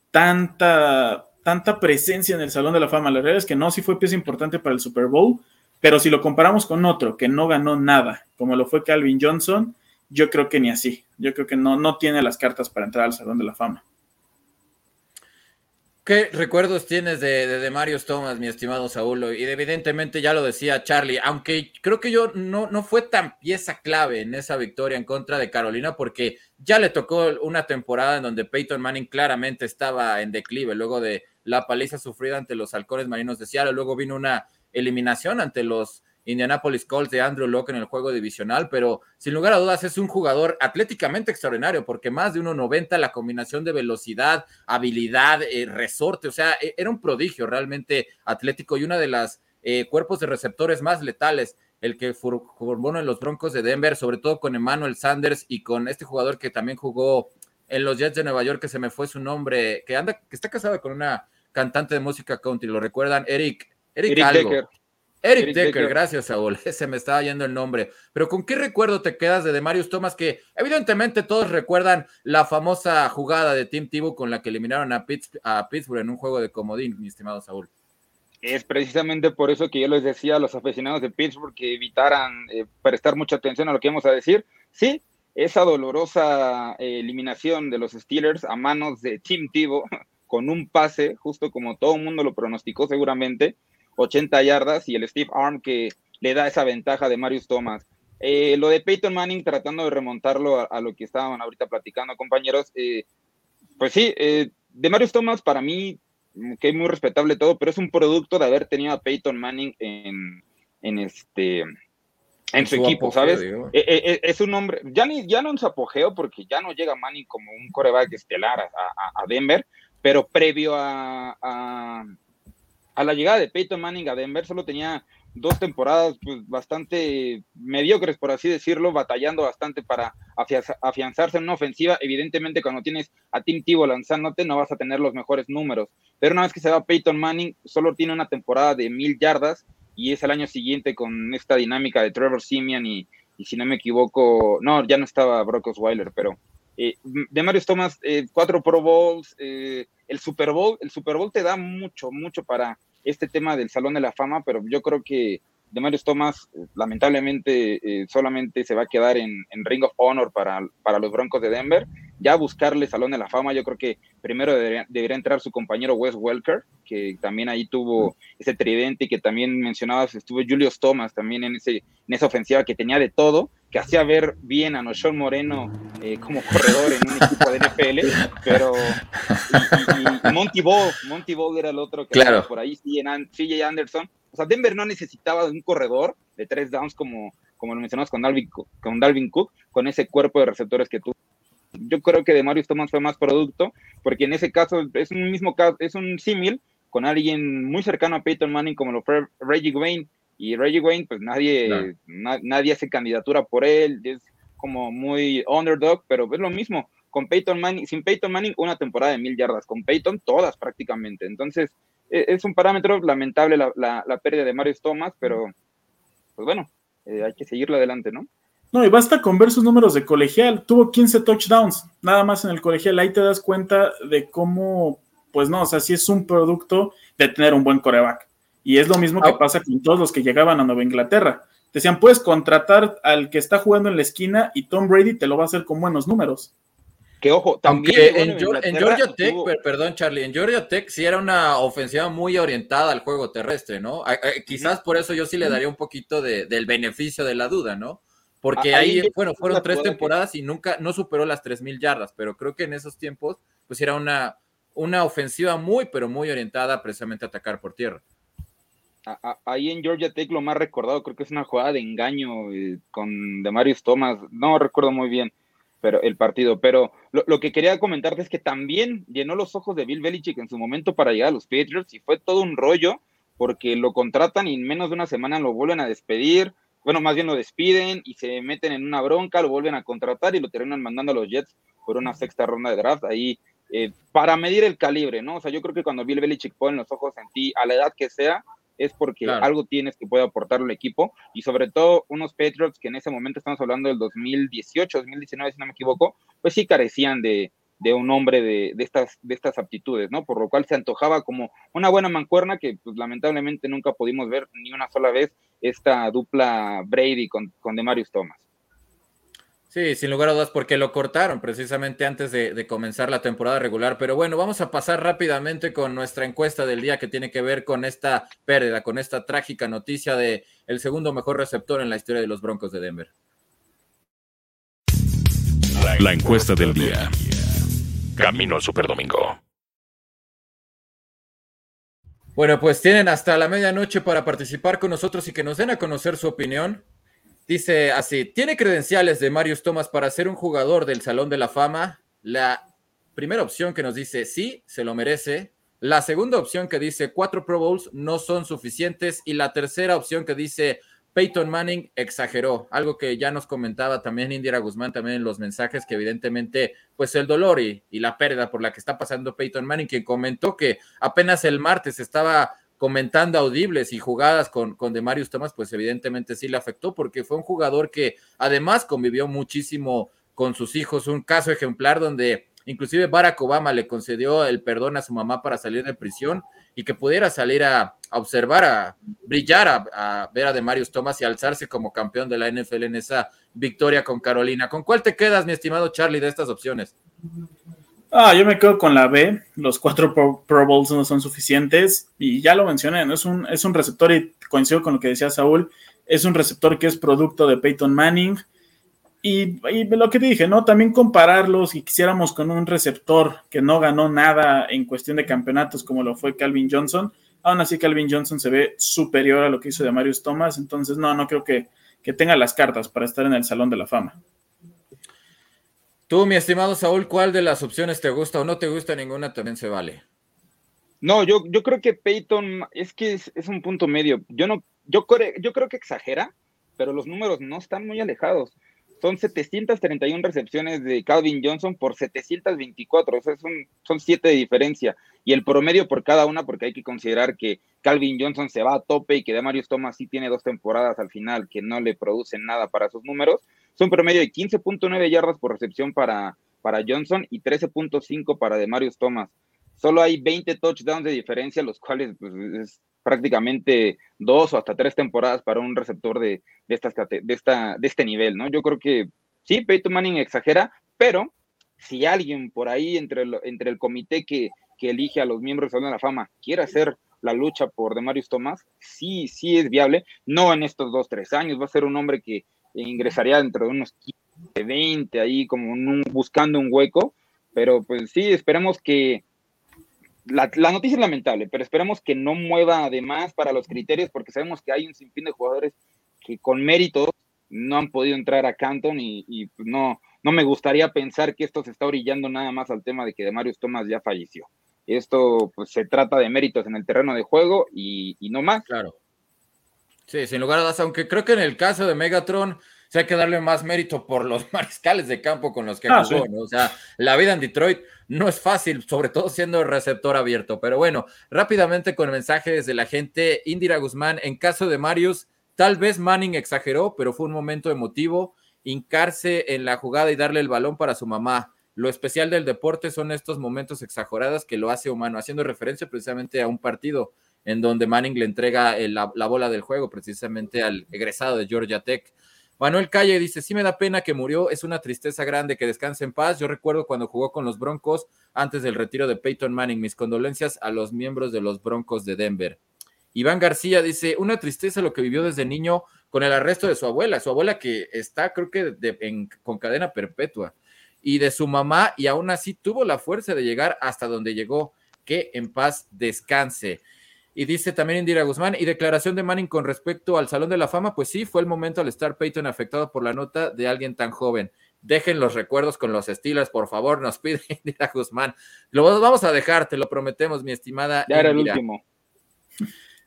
tanta, tanta presencia en el salón de la fama. La realidad es que no, sí fue pieza importante para el Super Bowl, pero si lo comparamos con otro que no ganó nada, como lo fue Calvin Johnson, yo creo que ni así. Yo creo que no, no tiene las cartas para entrar al Salón de la Fama. ¿Qué recuerdos tienes de, de, Thomas, mi estimado Saúl? Y evidentemente ya lo decía Charlie, aunque creo que yo no, no fue tan pieza clave en esa victoria en contra de Carolina, porque ya le tocó una temporada en donde Peyton Manning claramente estaba en declive, luego de la paliza sufrida ante los halcones marinos de Seattle, luego vino una eliminación ante los Indianapolis Colts de Andrew Locke en el juego divisional, pero sin lugar a dudas es un jugador atléticamente extraordinario, porque más de 1.90, la combinación de velocidad, habilidad, eh, resorte, o sea, e, era un prodigio realmente atlético y una de las eh, cuerpos de receptores más letales el que formó en los Broncos de Denver, sobre todo con Emmanuel Sanders y con este jugador que también jugó en los Jets de Nueva York, que se me fue su nombre, que anda, que está casado con una cantante de música country, ¿lo recuerdan? Eric, Eric, Decker. Eric, Decker, gracias, Saúl. Se me estaba yendo el nombre. Pero ¿con qué recuerdo te quedas de Demarius Thomas? Que evidentemente todos recuerdan la famosa jugada de Tim Tebow con la que eliminaron a, a Pittsburgh en un juego de comodín, mi estimado Saúl. Es precisamente por eso que yo les decía a los aficionados de Pittsburgh que evitaran eh, prestar mucha atención a lo que vamos a decir. Sí, esa dolorosa eh, eliminación de los Steelers a manos de Tim Tebow con un pase, justo como todo el mundo lo pronosticó seguramente, 80 yardas y el Steve Arm que le da esa ventaja de Marius Thomas. Eh, lo de Peyton Manning, tratando de remontarlo a, lo que estaban ahorita platicando, compañeros, pues sí, de Marius Thomas para mí que es muy respetable todo, pero es un producto de haber tenido a Peyton Manning en, en este en su, equipo, ¿sabes? Es un hombre, ya, ni, ya no en su apogeo, porque ya no llega Manning como un coreback estelar a, Denver, pero previo a, a, la llegada de Peyton Manning a Denver, solo tenía dos temporadas pues, bastante mediocres, por así decirlo, batallando bastante para afianzarse en una ofensiva. Evidentemente, cuando tienes a Tim Tebow lanzándote, no vas a tener los mejores números. Pero una vez que se va Peyton Manning, solo tiene una temporada de mil yardas y es el año siguiente con esta dinámica de Trevor Simeon y, si no me equivoco, no, ya no estaba Brock Osweiler, pero eh, de Marius Thomas, eh, cuatro Pro Bowls, eh, el Super Bowl, el Super Bowl te da mucho, mucho para este tema del Salón de la Fama, pero yo creo que de Marius Thomas lamentablemente eh, solamente se va a quedar en, Ring of Honor para, para, los Broncos de Denver. Ya buscarle Salón de la Fama, yo creo que primero debería, entrar su compañero Wes Welker, que también ahí tuvo ese tridente y que también mencionabas, estuvo Julius Thomas también en, ese, en esa ofensiva que tenía de todo, que hacía ver bien a Noshon Moreno eh, como corredor en un equipo de NFL, pero y, Monty Ball, Monty Ball era el otro que claro. por ahí, CJ Anderson, o sea, Denver no necesitaba de un corredor de tres downs como, como lo mencionamos con Dalvin, con Dalvin Cook, con ese cuerpo de receptores que tú. Yo creo que de Marius Thomas fue más producto, porque en ese caso es un mismo caso, es un símil con alguien muy cercano a Peyton Manning como lo fue Reggie Wayne. Y Reggie Wayne, pues nadie, nadie hace candidatura por él, es como muy underdog, pero es lo mismo. Con Peyton Manning, sin Peyton Manning, una temporada de mil yardas, con Peyton todas prácticamente. Entonces, e, es un parámetro lamentable la, pérdida de Marius Thomas, pero pues bueno, eh, hay que seguirlo adelante, ¿no? No, y basta con ver sus números de colegial. Tuvo 15 touchdowns, nada más en el colegial. Ahí te das cuenta de cómo, pues no, o sea, sí es un producto de tener un buen coreback. Y es lo mismo que ah. pasa con todos los que llegaban a Nueva Inglaterra. Decían, puedes contratar al que está jugando en la esquina y Tom Brady te lo va a hacer con buenos números. Que ojo, también. en, Georgia Tech, perdón, Charlie, en Georgia Tech sí era una ofensiva muy orientada al juego terrestre, ¿no? quizás por eso yo sí le daría un poquito del beneficio de la duda, ¿no? Porque ahí, bueno, fueron tres temporadas y nunca, no superó las tres mil yardas, pero creo que en esos tiempos, pues era una, una ofensiva muy, pero muy orientada precisamente a atacar por tierra. Ahí en Georgia Tech lo más recordado creo que es una jugada de engaño eh, con Demarius Thomas, no recuerdo muy bien pero el partido. Pero lo, que quería comentarte es que también llenó los ojos de Bill Belichick en su momento para llegar a los Patriots y fue todo un rollo porque lo contratan y en menos de una semana lo vuelven a despedir. Bueno, más bien lo despiden y se meten en una bronca, lo vuelven a contratar y lo terminan mandando a los Jets por una sexta ronda de draft. Ahí, eh, para medir el calibre, ¿no? O sea, yo creo que cuando Bill Belichick pone los ojos en ti, a la edad que sea, es porque algo tienes que puede aportar al equipo y sobre todo unos Patriots que en ese momento estamos hablando del 2018, 2019, si no me equivoco, pues sí carecían de, un hombre de, estas, de estas aptitudes, ¿no? Por lo cual se antojaba como una buena mancuerna que pues lamentablemente nunca pudimos ver ni una sola vez esta dupla Brady con, con Demarius Thomas. Sí, sin lugar a dudas, porque lo cortaron precisamente antes de, comenzar la temporada regular. Pero bueno, vamos a pasar rápidamente con nuestra encuesta del día que tiene que ver con esta pérdida, con esta trágica noticia de el segundo mejor receptor en la historia de los Broncos de Denver. La encuesta del día. Camino al Superdomingo. Bueno, pues tienen hasta la medianoche para participar con nosotros y que nos den a conocer su opinión. Dice así, ¿tiene credenciales de Marius Thomas para ser un jugador del Salón de la Fama? La primera opción que nos dice sí, se lo merece. La segunda opción que dice cuatro Pro Bowls no son suficientes. Y la tercera opción que dice Peyton Manning exageró, algo que ya nos comentaba también Indira Guzmán, también en los mensajes, que evidentemente, pues el dolor y, la pérdida por la que está pasando Peyton Manning, quien comentó que apenas el martes estaba comentando audibles y jugadas con, con Demarius Thomas, pues evidentemente sí le afectó, porque fue un jugador que además convivió muchísimo con sus hijos, un caso ejemplar donde inclusive Barack Obama le concedió el perdón a su mamá para salir de prisión y que pudiera salir a, observar, a brillar, a, ver a Demarius Thomas y alzarse como campeón de la NFL en esa victoria con Carolina. ¿Con cuál te quedas, mi estimado Charlie, de estas opciones? Ah, yo me quedo con la B. Los cuatro Pro, Bowls no son suficientes. Y ya lo mencioné, ¿no? es, un, es un receptor, y coincido con lo que decía Saúl, es un receptor que es producto de Peyton Manning. Y, lo que dije, ¿no? También compararlos y quisiéramos con un receptor que no ganó nada en cuestión de campeonatos como lo fue Calvin Johnson. Aún así, Calvin Johnson se ve superior a lo que hizo de Marius Thomas. Entonces, no, no creo que, que tenga las cartas para estar en el Salón de la Fama. Tú, mi estimado Saúl, ¿cuál de las opciones te gusta o no te gusta ninguna? También se vale. No, yo, yo creo que Peyton es que es, es un punto medio. Yo no, yo, yo creo que exagera, pero los números no están muy alejados son 731 recepciones de Calvin Johnson por 724, o sea, son, son siete de diferencia. Y el promedio por cada una, porque hay que considerar que Calvin Johnson se va a tope y que Demarius Thomas sí tiene dos temporadas al final que no le producen nada para sus números, son promedio de 15.9 yardas por recepción para, para Johnson y 13.5 para Demarius Thomas. Solo hay 20 touchdowns de diferencia, los cuales pues, es prácticamente dos o hasta tres temporadas para un receptor de, de, estas, de, esta, de este nivel, ¿no? Yo creo que sí, Peyton Manning exagera, pero si alguien por ahí entre el, entre el comité que, que elige a los miembros de la Fama quiere hacer la lucha por Demarius Thomas, sí, sí es viable, no en estos dos, tres años, va a ser un hombre que ingresaría dentro de unos 15, 20, ahí como buscando un hueco, pero pues sí, esperemos que, la, noticia es lamentable, pero esperemos que no mueva además para los criterios, porque sabemos que hay un sinfín de jugadores que con méritos no han podido entrar a Canton y, pues, no, no me gustaría pensar que esto se está orillando nada más al tema de que Demarius Thomas ya falleció. Esto pues se trata de méritos en el terreno de juego y, no más. Claro. Sí, sin lugar a dudas, aunque creo que en el caso de Megatron, se hay que darle más mérito por los mariscales de campo con los que ah, jugó, ¿no? O sea, la vida en Detroit no es fácil, sobre todo siendo receptor abierto. Pero bueno, rápidamente con mensajes de la gente, Indira Guzmán, en caso de Marius, tal vez Manning exageró, pero fue un momento emotivo, hincarse en la jugada y darle el balón para su mamá. Lo especial del deporte son estos momentos exagerados que lo hace humano, haciendo referencia precisamente a un partido en donde Manning le entrega la, la bola del juego precisamente al egresado de Georgia Tech. Manuel Calle dice, sí me da pena que murió, es una tristeza grande, que descanse en paz. Yo recuerdo cuando jugó con los Broncos antes del retiro de Peyton Manning. Mis condolencias a los miembros de los Broncos de Denver. Iván García dice, una tristeza lo que vivió desde niño con el arresto de su abuela, su abuela que está creo que con cadena perpetua, y de su mamá, y aún así tuvo la fuerza de llegar hasta donde llegó. Que en paz descanse. Y dice también Indira Guzmán, y declaración de Manning con respecto al Salón de la Fama, pues sí, fue el momento al estar Peyton afectado por la nota de alguien tan joven. Dejen los recuerdos con los estilos, por favor, nos pide Indira Guzmán. Lo vamos a dejar, te lo prometemos, mi estimada. Ya era el último.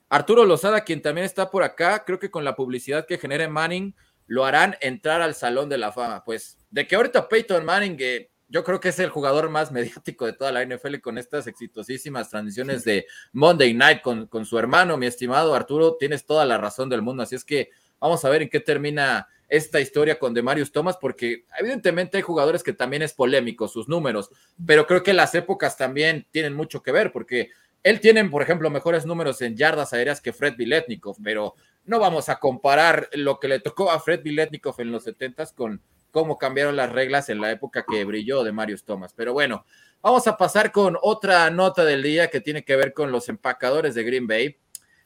Arturo Lozada, quien también está por acá, creo que con la publicidad que genere Manning, lo harán entrar al Salón de la Fama. Pues de que ahorita Peyton Manning, eh, yo creo que es el jugador más mediático de toda la NFL con estas exitosísimas transiciones de Monday Night con, con, su hermano, mi estimado Arturo. Tienes toda la razón del mundo. Así es que vamos a ver en qué termina esta historia con Demarius Thomas, porque evidentemente hay jugadores que también es polémico, sus números, pero creo que las épocas también tienen mucho que ver, porque él tiene, por ejemplo, mejores números en yardas aéreas que Fred Biletnikov, pero no vamos a comparar lo que le tocó a Fred Biletnikov en los 70s con cómo cambiaron las reglas en la época que brilló de Marius Thomas. Pero bueno, vamos a pasar con otra nota del día que tiene que ver con los empacadores de Green Bay.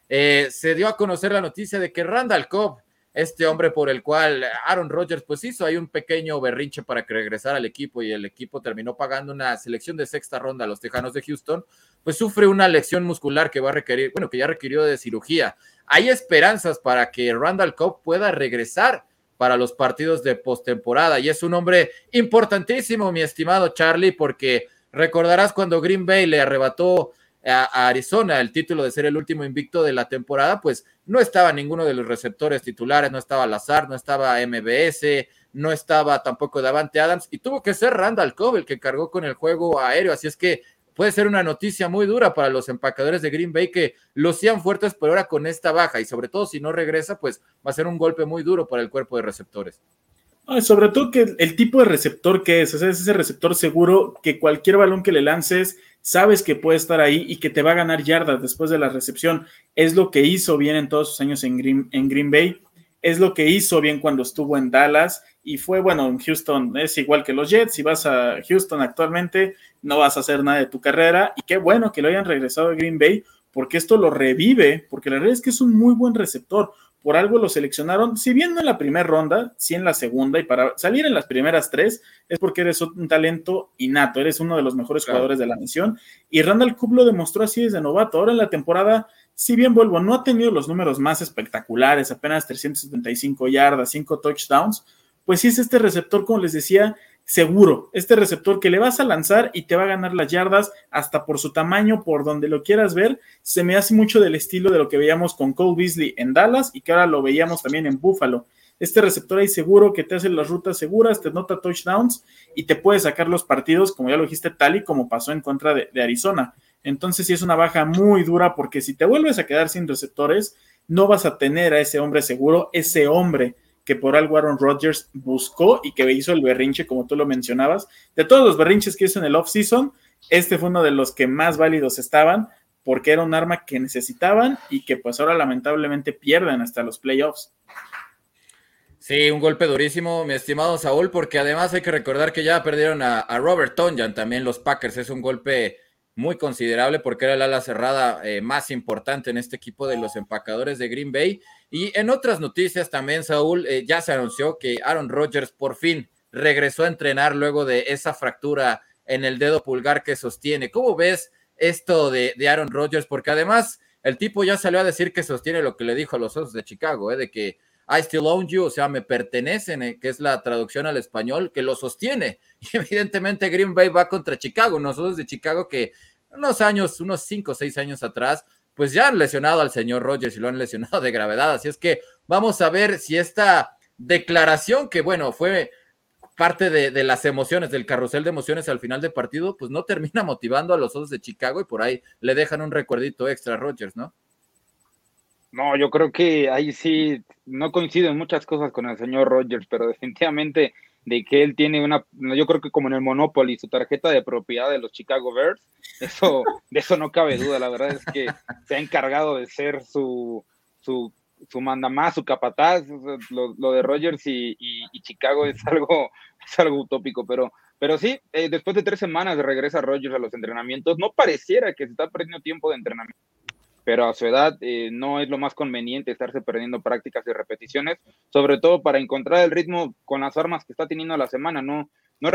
Eh, se dio a conocer la noticia de que Randall Cobb, este hombre por el cual Aaron Rodgers pues hizo un pequeño berrinche para que regresara al equipo y el equipo terminó pagando una selección de sexta ronda a los Tejanos de Houston, pues sufre una lesión muscular que va a requerir, bueno, que ya requirió de cirugía. Hay esperanzas para que Randall Cobb pueda regresar para los partidos de postemporada. Y es un hombre importantísimo, mi estimado Charlie, porque recordarás cuando Green Bay le arrebató a, Arizona el título de ser el último invicto de la temporada, pues no estaba ninguno de los receptores titulares, no estaba Lazar, no estaba MBS, no estaba tampoco Davante Adams y tuvo que ser Randall Cobb el que cargó con el juego aéreo, así es que puede ser una noticia muy dura para los empacadores de Green Bay que sean fuertes, pero ahora con esta baja y sobre todo si no regresa, pues va a ser un golpe muy duro para el cuerpo de receptores. sobre todo que el tipo de receptor que es, o sea, es ese receptor seguro que cualquier balón que le lances sabes que puede estar ahí y que te va a ganar yardas después de la recepción. Es lo que hizo bien en todos sus años en Green, en Green Bay, es lo que hizo bien cuando estuvo en Dallas y fue, bueno, en Houston es igual que los Jets, si vas a Houston actualmente no vas a hacer nada de tu carrera y qué bueno que lo hayan regresado a Green Bay porque esto lo revive, porque la verdad es que es un muy buen receptor, por algo lo seleccionaron, si bien no en la primera ronda, sí en la segunda, y para salir en las primeras tres es porque eres un talento innato, eres uno de los mejores jugadores de la misión, y Randall Cobb lo demostró así desde novato. Ahora en la temporada, si bien vuelvo, no ha tenido los números más espectaculares, apenas 375 yardas, 5 touchdowns, pues sí es este receptor, como les decía, seguro, este receptor que le vas a lanzar y te va a ganar las yardas hasta por su tamaño, por donde lo quieras ver, se me hace mucho del estilo de lo que veíamos con Cole Beasley en Dallas y que ahora lo veíamos también en Buffalo. Este receptor ahí seguro que te hace las rutas seguras, te nota touchdowns y te puede sacar los partidos, como ya lo dijiste, tal y como pasó en contra de, de Arizona. Entonces sí es una baja muy dura porque si te vuelves a quedar sin receptores, no vas a tener a ese hombre seguro, ese hombre que por algo Aaron Rodgers buscó y que hizo el berrinche, como tú lo mencionabas. De todos los berrinches que hizo en el off-season, este fue uno de los que más válidos estaban, porque era un arma que necesitaban y que pues ahora lamentablemente pierden hasta los playoffs. Sí, un golpe durísimo, mi estimado Saúl, porque además hay que recordar que ya perdieron a, Robert Tonjan, también los Packers, es un golpe muy considerable porque era el ala cerrada eh, más importante en este equipo de los empacadores de Green Bay. Y en otras noticias también, Saúl, eh, ya se anunció que Aaron Rodgers por fin regresó a entrenar luego de esa fractura en el dedo pulgar que sostiene. ¿Cómo ves esto de, Aaron Rodgers? Porque además el tipo ya salió a decir que sostiene lo que le dijo a los Osos de Chicago, eh, de que I still own you, o sea, me pertenecen, que es la traducción al español, que lo sostiene. Y evidentemente Green Bay va contra Chicago, nosotros de Chicago que unos años, unos cinco o seis años atrás, pues ya han lesionado al señor Rogers y lo han lesionado de gravedad. Así es que vamos a ver si esta declaración, que bueno, fue parte de, las emociones, del carrusel de emociones al final del partido, pues no termina motivando a los otros de Chicago y por ahí le dejan un recuerdito extra a Rogers, ¿no? No, yo creo que ahí sí no coincido en muchas cosas con el señor Rogers, pero definitivamente de que él tiene una, yo creo que como en el Monopoly, su tarjeta de propiedad de los Chicago Bears, eso, de eso no cabe duda, la verdad es que se ha encargado de ser su, su, su mandamás, su capataz, lo, de Rogers y, Chicago es algo, es algo utópico, pero, pero sí, eh, después de tres semanas regresa Rogers a los entrenamientos, no pareciera que se está perdiendo tiempo de entrenamiento pero a su edad eh, no es lo más conveniente estarse perdiendo prácticas y repeticiones, sobre todo para encontrar el ritmo con las armas que está teniendo la semana, ¿no? No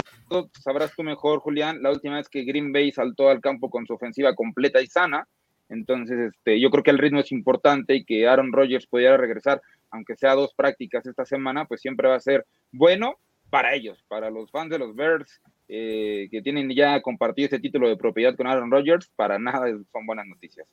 sabrás tú mejor, Julián, la última vez que Green Bay saltó al campo con su ofensiva completa y sana, entonces este, yo creo que el ritmo es importante y que Aaron Rodgers pudiera regresar, aunque sea dos prácticas esta semana, pues siempre va a ser bueno para ellos, para los fans de los Bears, eh, que tienen ya compartido este título de propiedad con Aaron Rodgers, para nada son buenas noticias.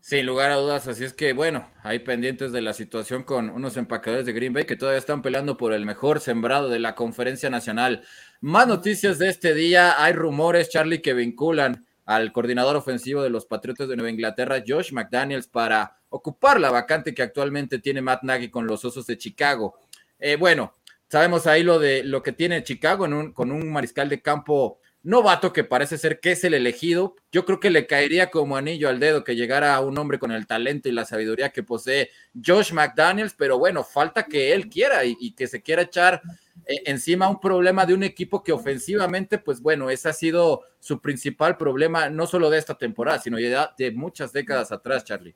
Sin lugar a dudas, así es que bueno, hay pendientes de la situación con unos empacadores de Green Bay que todavía están peleando por el mejor sembrado de la conferencia nacional. Más noticias de este día, hay rumores, Charlie, que vinculan al coordinador ofensivo de los Patriotas de Nueva Inglaterra, Josh McDaniels, para ocupar la vacante que actualmente tiene Matt Nagy con los Osos de Chicago. Eh, bueno, sabemos ahí lo de lo que tiene Chicago con un mariscal de campo novato que parece ser que es el elegido. Yo creo que le caería como anillo al dedo que llegara un hombre con el talento y la sabiduría que posee Josh McDaniels, pero bueno, falta que él quiera y, que se quiera echar eh, encima un problema de un equipo que ofensivamente, pues bueno, ese ha sido su principal problema, no solo de esta temporada, sino ya de muchas décadas atrás, Charlie.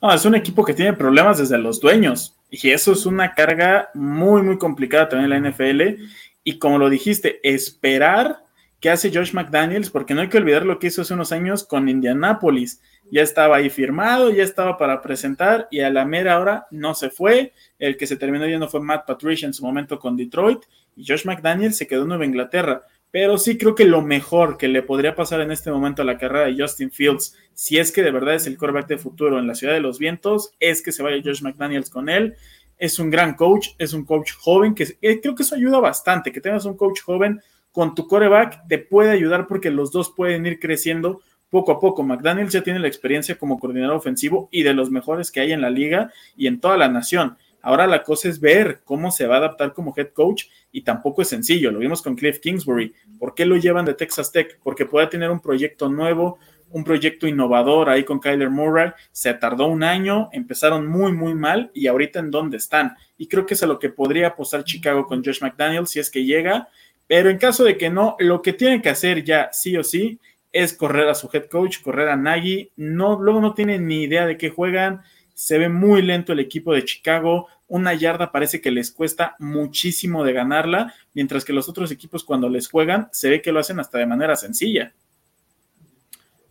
No, es un equipo que tiene problemas desde los dueños y eso es una carga muy, muy complicada también en la NFL. Y como lo dijiste, esperar qué hace Josh McDaniels, porque no hay que olvidar lo que hizo hace unos años con Indianapolis. Ya estaba ahí firmado, ya estaba para presentar y a la mera hora no se fue. El que se terminó yendo fue Matt Patricia en su momento con Detroit y Josh McDaniels se quedó en Nueva Inglaterra. Pero sí creo que lo mejor que le podría pasar en este momento a la carrera de Justin Fields, si es que de verdad es el quarterback de futuro en la ciudad de los vientos, es que se vaya Josh McDaniels con él. Es un gran coach, es un coach joven, que eh, creo que eso ayuda bastante, que tengas un coach joven con tu coreback te puede ayudar porque los dos pueden ir creciendo poco a poco. McDaniels ya tiene la experiencia como coordinador ofensivo y de los mejores que hay en la liga y en toda la nación. Ahora la cosa es ver cómo se va a adaptar como head coach y tampoco es sencillo. Lo vimos con Cliff Kingsbury. ¿Por qué lo llevan de Texas Tech? Porque puede tener un proyecto nuevo, un proyecto innovador ahí con Kyler Murray. Se tardó un año, empezaron muy, muy mal y ahorita en dónde están. Y creo que es a lo que podría apostar Chicago con Josh McDaniels si es que llega. Pero en caso de que no, lo que tienen que hacer ya sí o sí es correr a su head coach, correr a Nagy. No, luego no tienen ni idea de qué juegan se ve muy lento el equipo de Chicago, una yarda parece que les cuesta muchísimo de ganarla, mientras que los otros equipos cuando les juegan se ve que lo hacen hasta de manera sencilla.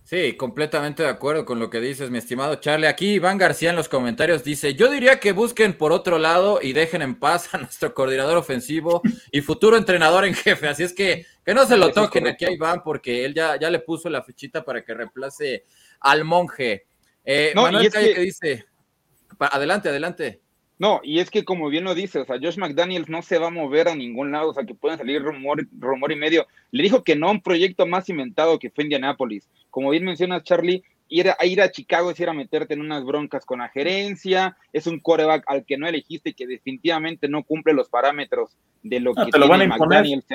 Sí, completamente de acuerdo con lo que dices, mi estimado Charlie. Aquí Iván García en los comentarios dice, yo diría que busquen por otro lado y dejen en paz a nuestro coordinador ofensivo y futuro entrenador en jefe. Así es que que no se lo toquen aquí a Iván porque él ya, ya le puso la fichita para que reemplace al monje. Eh, Manuel Calle que dice, Adelante, adelante. No, y es que como bien lo dice, o sea, Josh McDaniels no se va a mover a ningún lado, o sea, que pueden salir rumor, rumor y medio. Le dijo que no a un proyecto más inventado que fue Indianapolis. Como bien mencionas, Charlie, ir a, ir a Chicago es ir a meterte en unas broncas con la gerencia, es un coreback al que no elegiste y que definitivamente no cumple los parámetros de lo que te lo van a McDaniels.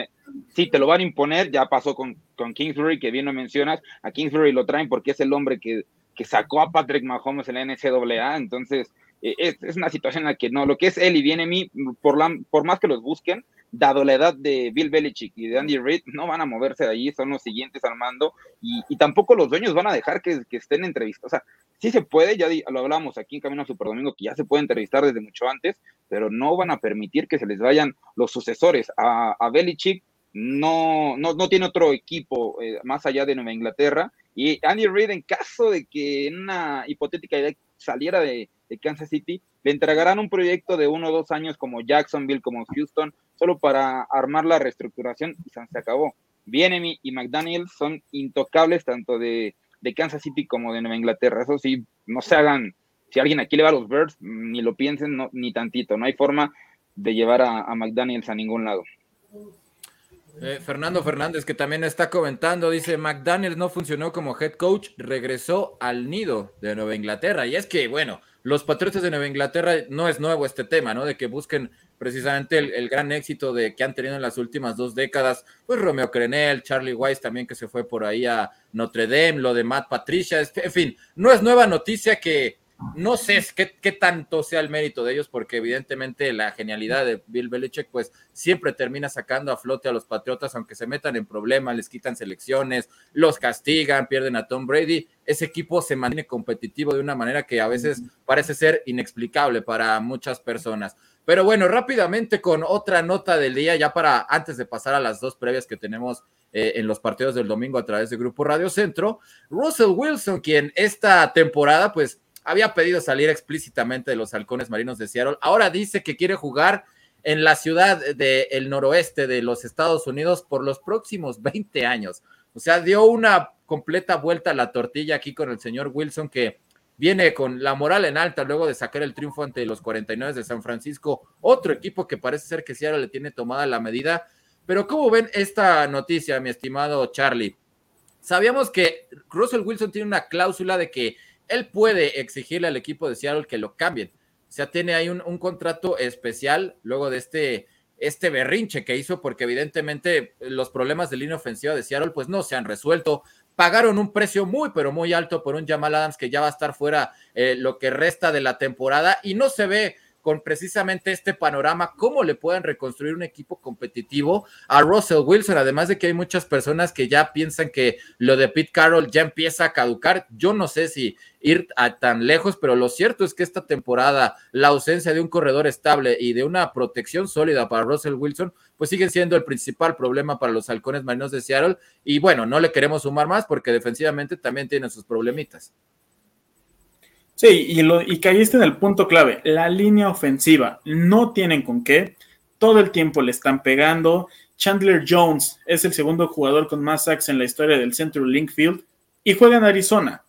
Sí, te lo van a imponer, ya pasó con, con Kingsbury, que bien lo mencionas, a Kingsbury lo traen porque es el hombre que que sacó a Patrick Mahomes en la NCAA, entonces eh, es, una situación en la que no, lo que es él y viene mí, por, la, por más que los busquen, dado la edad de Bill Belichick y de Andy Reid, no van a moverse de allí, son los siguientes al mando, y, tampoco los dueños van a dejar que, que estén entrevistados. O sea, sí se puede, ya lo hablamos aquí en Camino a Super Domingo, que ya se puede entrevistar desde mucho antes, pero no van a permitir que se les vayan los sucesores. A, a Belichick no, no, no tiene otro equipo eh, más allá de Nueva Inglaterra, y Andy Reid, en caso de que en una hipotética idea saliera de, Kansas City, le entregarán un proyecto de uno o dos años como Jacksonville, como Houston, solo para armar la reestructuración y se acabó. Bienemy y McDaniel son intocables tanto de, Kansas City como de Nueva Inglaterra. Eso sí, no se hagan, si alguien aquí le va a los Birds, ni lo piensen, ni tantito. No hay forma de llevar a, a McDaniels a ningún lado. Eh, Fernando Fernández, que también está comentando, dice, McDaniel no funcionó como head coach, regresó al nido de Nueva Inglaterra. Y es que, bueno, los Patriotas de Nueva Inglaterra no es nuevo este tema, ¿no? De que busquen precisamente el, gran éxito de que han tenido en las últimas dos décadas, pues Romeo Crenel, Charlie Weiss también que se fue por ahí a Notre Dame, lo de Matt Patricia, en fin, no es nueva noticia que no sé qué, tanto sea el mérito de ellos, porque evidentemente la genialidad de Bill Belichick, pues siempre termina sacando a flote a los Patriotas, aunque se metan en problemas, les quitan selecciones, los castigan, pierden a Tom Brady. Ese equipo se mantiene competitivo de una manera que a veces parece ser inexplicable para muchas personas. Pero bueno, rápidamente con otra nota del día, ya para antes de pasar a las dos previas que tenemos eh, en los partidos del domingo a través de Grupo Radio Centro, Russell Wilson, quien esta temporada, pues había pedido salir explícitamente de los halcones marinos de Seattle. Ahora dice que quiere jugar en la ciudad del noroeste de los Estados Unidos por los próximos 20 años. O sea, dio una completa vuelta a la tortilla aquí con el señor Wilson que viene con la moral en alta luego de sacar el triunfo ante los 49 de San Francisco, otro equipo que parece ser que Seattle le tiene tomada la medida. Pero ¿cómo ven esta noticia, mi estimado Charlie? Sabíamos que Russell Wilson tiene una cláusula de que él puede exigirle al equipo de Seattle que lo cambien. O sea, tiene ahí un, contrato especial luego de este, este berrinche que hizo, porque evidentemente los problemas de línea ofensiva de Seattle pues no se han resuelto. Pagaron un precio muy, pero muy alto por un Jamal Adams que ya va a estar fuera eh, lo que resta de la temporada y no se ve con precisamente este panorama, cómo le puedan reconstruir un equipo competitivo a Russell Wilson, además de que hay muchas personas que ya piensan que lo de Pete Carroll ya empieza a caducar. Yo no sé si ir a tan lejos, pero lo cierto es que esta temporada, la ausencia de un corredor estable y de una protección sólida para Russell Wilson, pues siguen siendo el principal problema para los halcones marinos de Seattle. Y bueno, no le queremos sumar más porque defensivamente también tienen sus problemitas. Sí, y, lo, y caíste en el punto clave, la línea ofensiva, no tienen con qué, todo el tiempo le están pegando. Chandler Jones es el segundo jugador con más sacks en la historia del Central Link Field y juega en Arizona.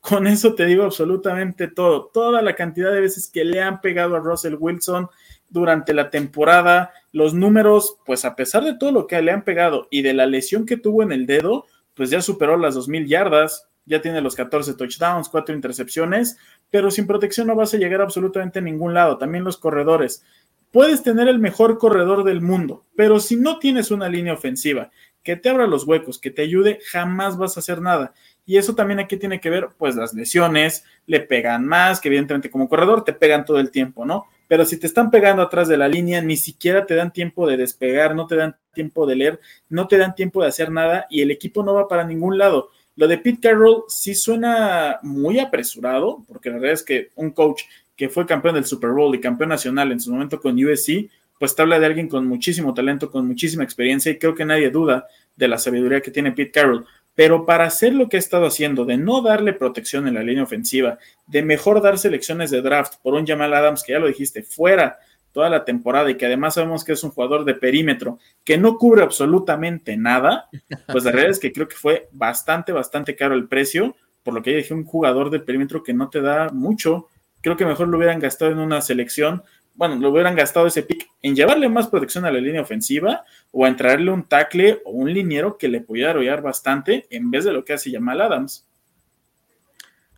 Con eso te digo absolutamente todo. Toda la cantidad de veces que le han pegado a Russell Wilson durante la temporada, los números, pues a pesar de todo lo que le han pegado y de la lesión que tuvo en el dedo, pues ya superó las 2.000 yardas, ya tiene los 14 touchdowns, 4 intercepciones, pero sin protección no vas a llegar absolutamente a ningún lado. También los corredores. Puedes tener el mejor corredor del mundo, pero si no tienes una línea ofensiva que te abra los huecos, que te ayude, jamás vas a hacer nada. Y eso también aquí tiene que ver, pues las lesiones, le pegan más, que evidentemente como corredor te pegan todo el tiempo, ¿no? Pero si te están pegando atrás de la línea, ni siquiera te dan tiempo de despegar, no te dan tiempo de leer, no te dan tiempo de hacer nada y el equipo no va para ningún lado. Lo de Pete Carroll sí suena muy apresurado, porque la verdad es que un coach que fue campeón del Super Bowl y campeón nacional en su momento con USC, pues te habla de alguien con muchísimo talento, con muchísima experiencia y creo que nadie duda de la sabiduría que tiene Pete Carroll. Pero para hacer lo que ha estado haciendo, de no darle protección en la línea ofensiva, de mejor dar selecciones de draft por un Jamal Adams, que ya lo dijiste, fuera toda la temporada y que además sabemos que es un jugador de perímetro que no cubre absolutamente nada, pues la realidad es que creo que fue bastante, bastante caro el precio, por lo que dije, un jugador de perímetro que no te da mucho. Creo que mejor lo hubieran gastado en una selección, bueno, lo hubieran gastado ese pick en llevarle más protección a la línea ofensiva o en traerle un tackle o un liniero que le pudiera arrollar bastante en vez de lo que hace Jamal Adams.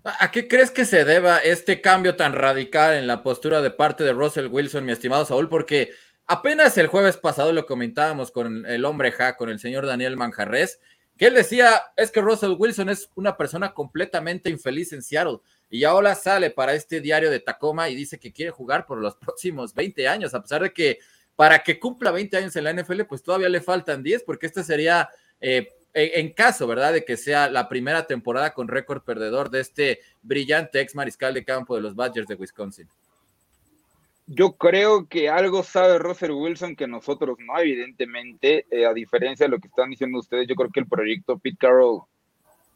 ¿A qué crees que se deba este cambio tan radical en la postura de parte de Russell Wilson, mi estimado Saúl? Porque apenas el jueves pasado lo comentábamos con el hombre ja, con el señor Daniel Manjarres, que él decía, es que Russell Wilson es una persona completamente infeliz en Seattle. Y ahora sale para este diario de Tacoma y dice que quiere jugar por los próximos 20 años, a pesar de que para que cumpla 20 años en la NFL, pues todavía le faltan 10, porque este sería eh, en caso, ¿verdad?, de que sea la primera temporada con récord perdedor de este brillante ex mariscal de campo de los Badgers de Wisconsin. Yo creo que algo sabe Russell Wilson que nosotros no, evidentemente, eh, a diferencia de lo que están diciendo ustedes, yo creo que el proyecto Pete Carroll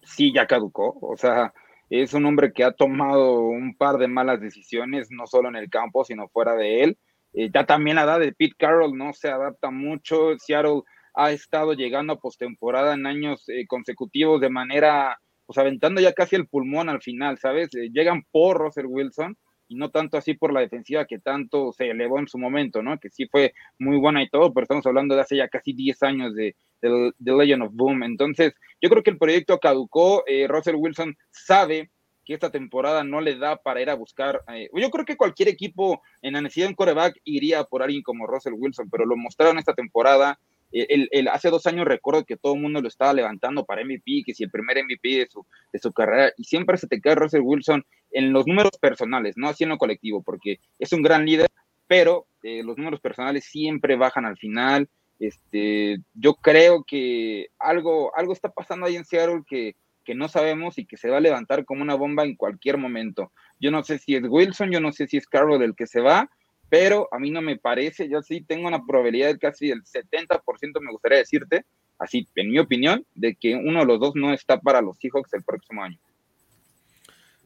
sí ya caducó, o sea, es un hombre que ha tomado un par de malas decisiones, no solo en el campo, sino fuera de él. Eh, ya también la edad de Pete Carroll no se adapta mucho, Seattle ha estado llegando a postemporada en años eh, consecutivos de manera, pues aventando ya casi el pulmón al final, ¿sabes? Eh, llegan por Russell Wilson y no tanto así por la defensiva que tanto se elevó en su momento, ¿no? Que sí fue muy buena y todo, pero estamos hablando de hace ya casi 10 años de, de, Legend of Boom. Entonces, yo creo que el proyecto caducó, eh, Russell Wilson sabe que esta temporada no le da para ir a buscar. yo creo que cualquier equipo en la necesidad de un coreback iría por alguien como Russell Wilson, pero lo mostraron esta temporada. El, hace dos años recuerdo que todo el mundo lo estaba levantando para MVP, que si el primer MVP de su, de su carrera, y siempre se te cae Russell Wilson en los números personales, no así en lo colectivo, porque es un gran líder, pero eh, los números personales siempre bajan al final. Este, yo creo que algo, algo está pasando ahí en Seattle que, que no sabemos y que se va a levantar como una bomba en cualquier momento. Yo no sé si es Wilson, yo no sé si es Carroll el que se va, pero a mí no me parece, yo sí tengo una probabilidad casi del 70%, me gustaría decirte, así en mi opinión, de que uno de los dos no está para los Seahawks el próximo año.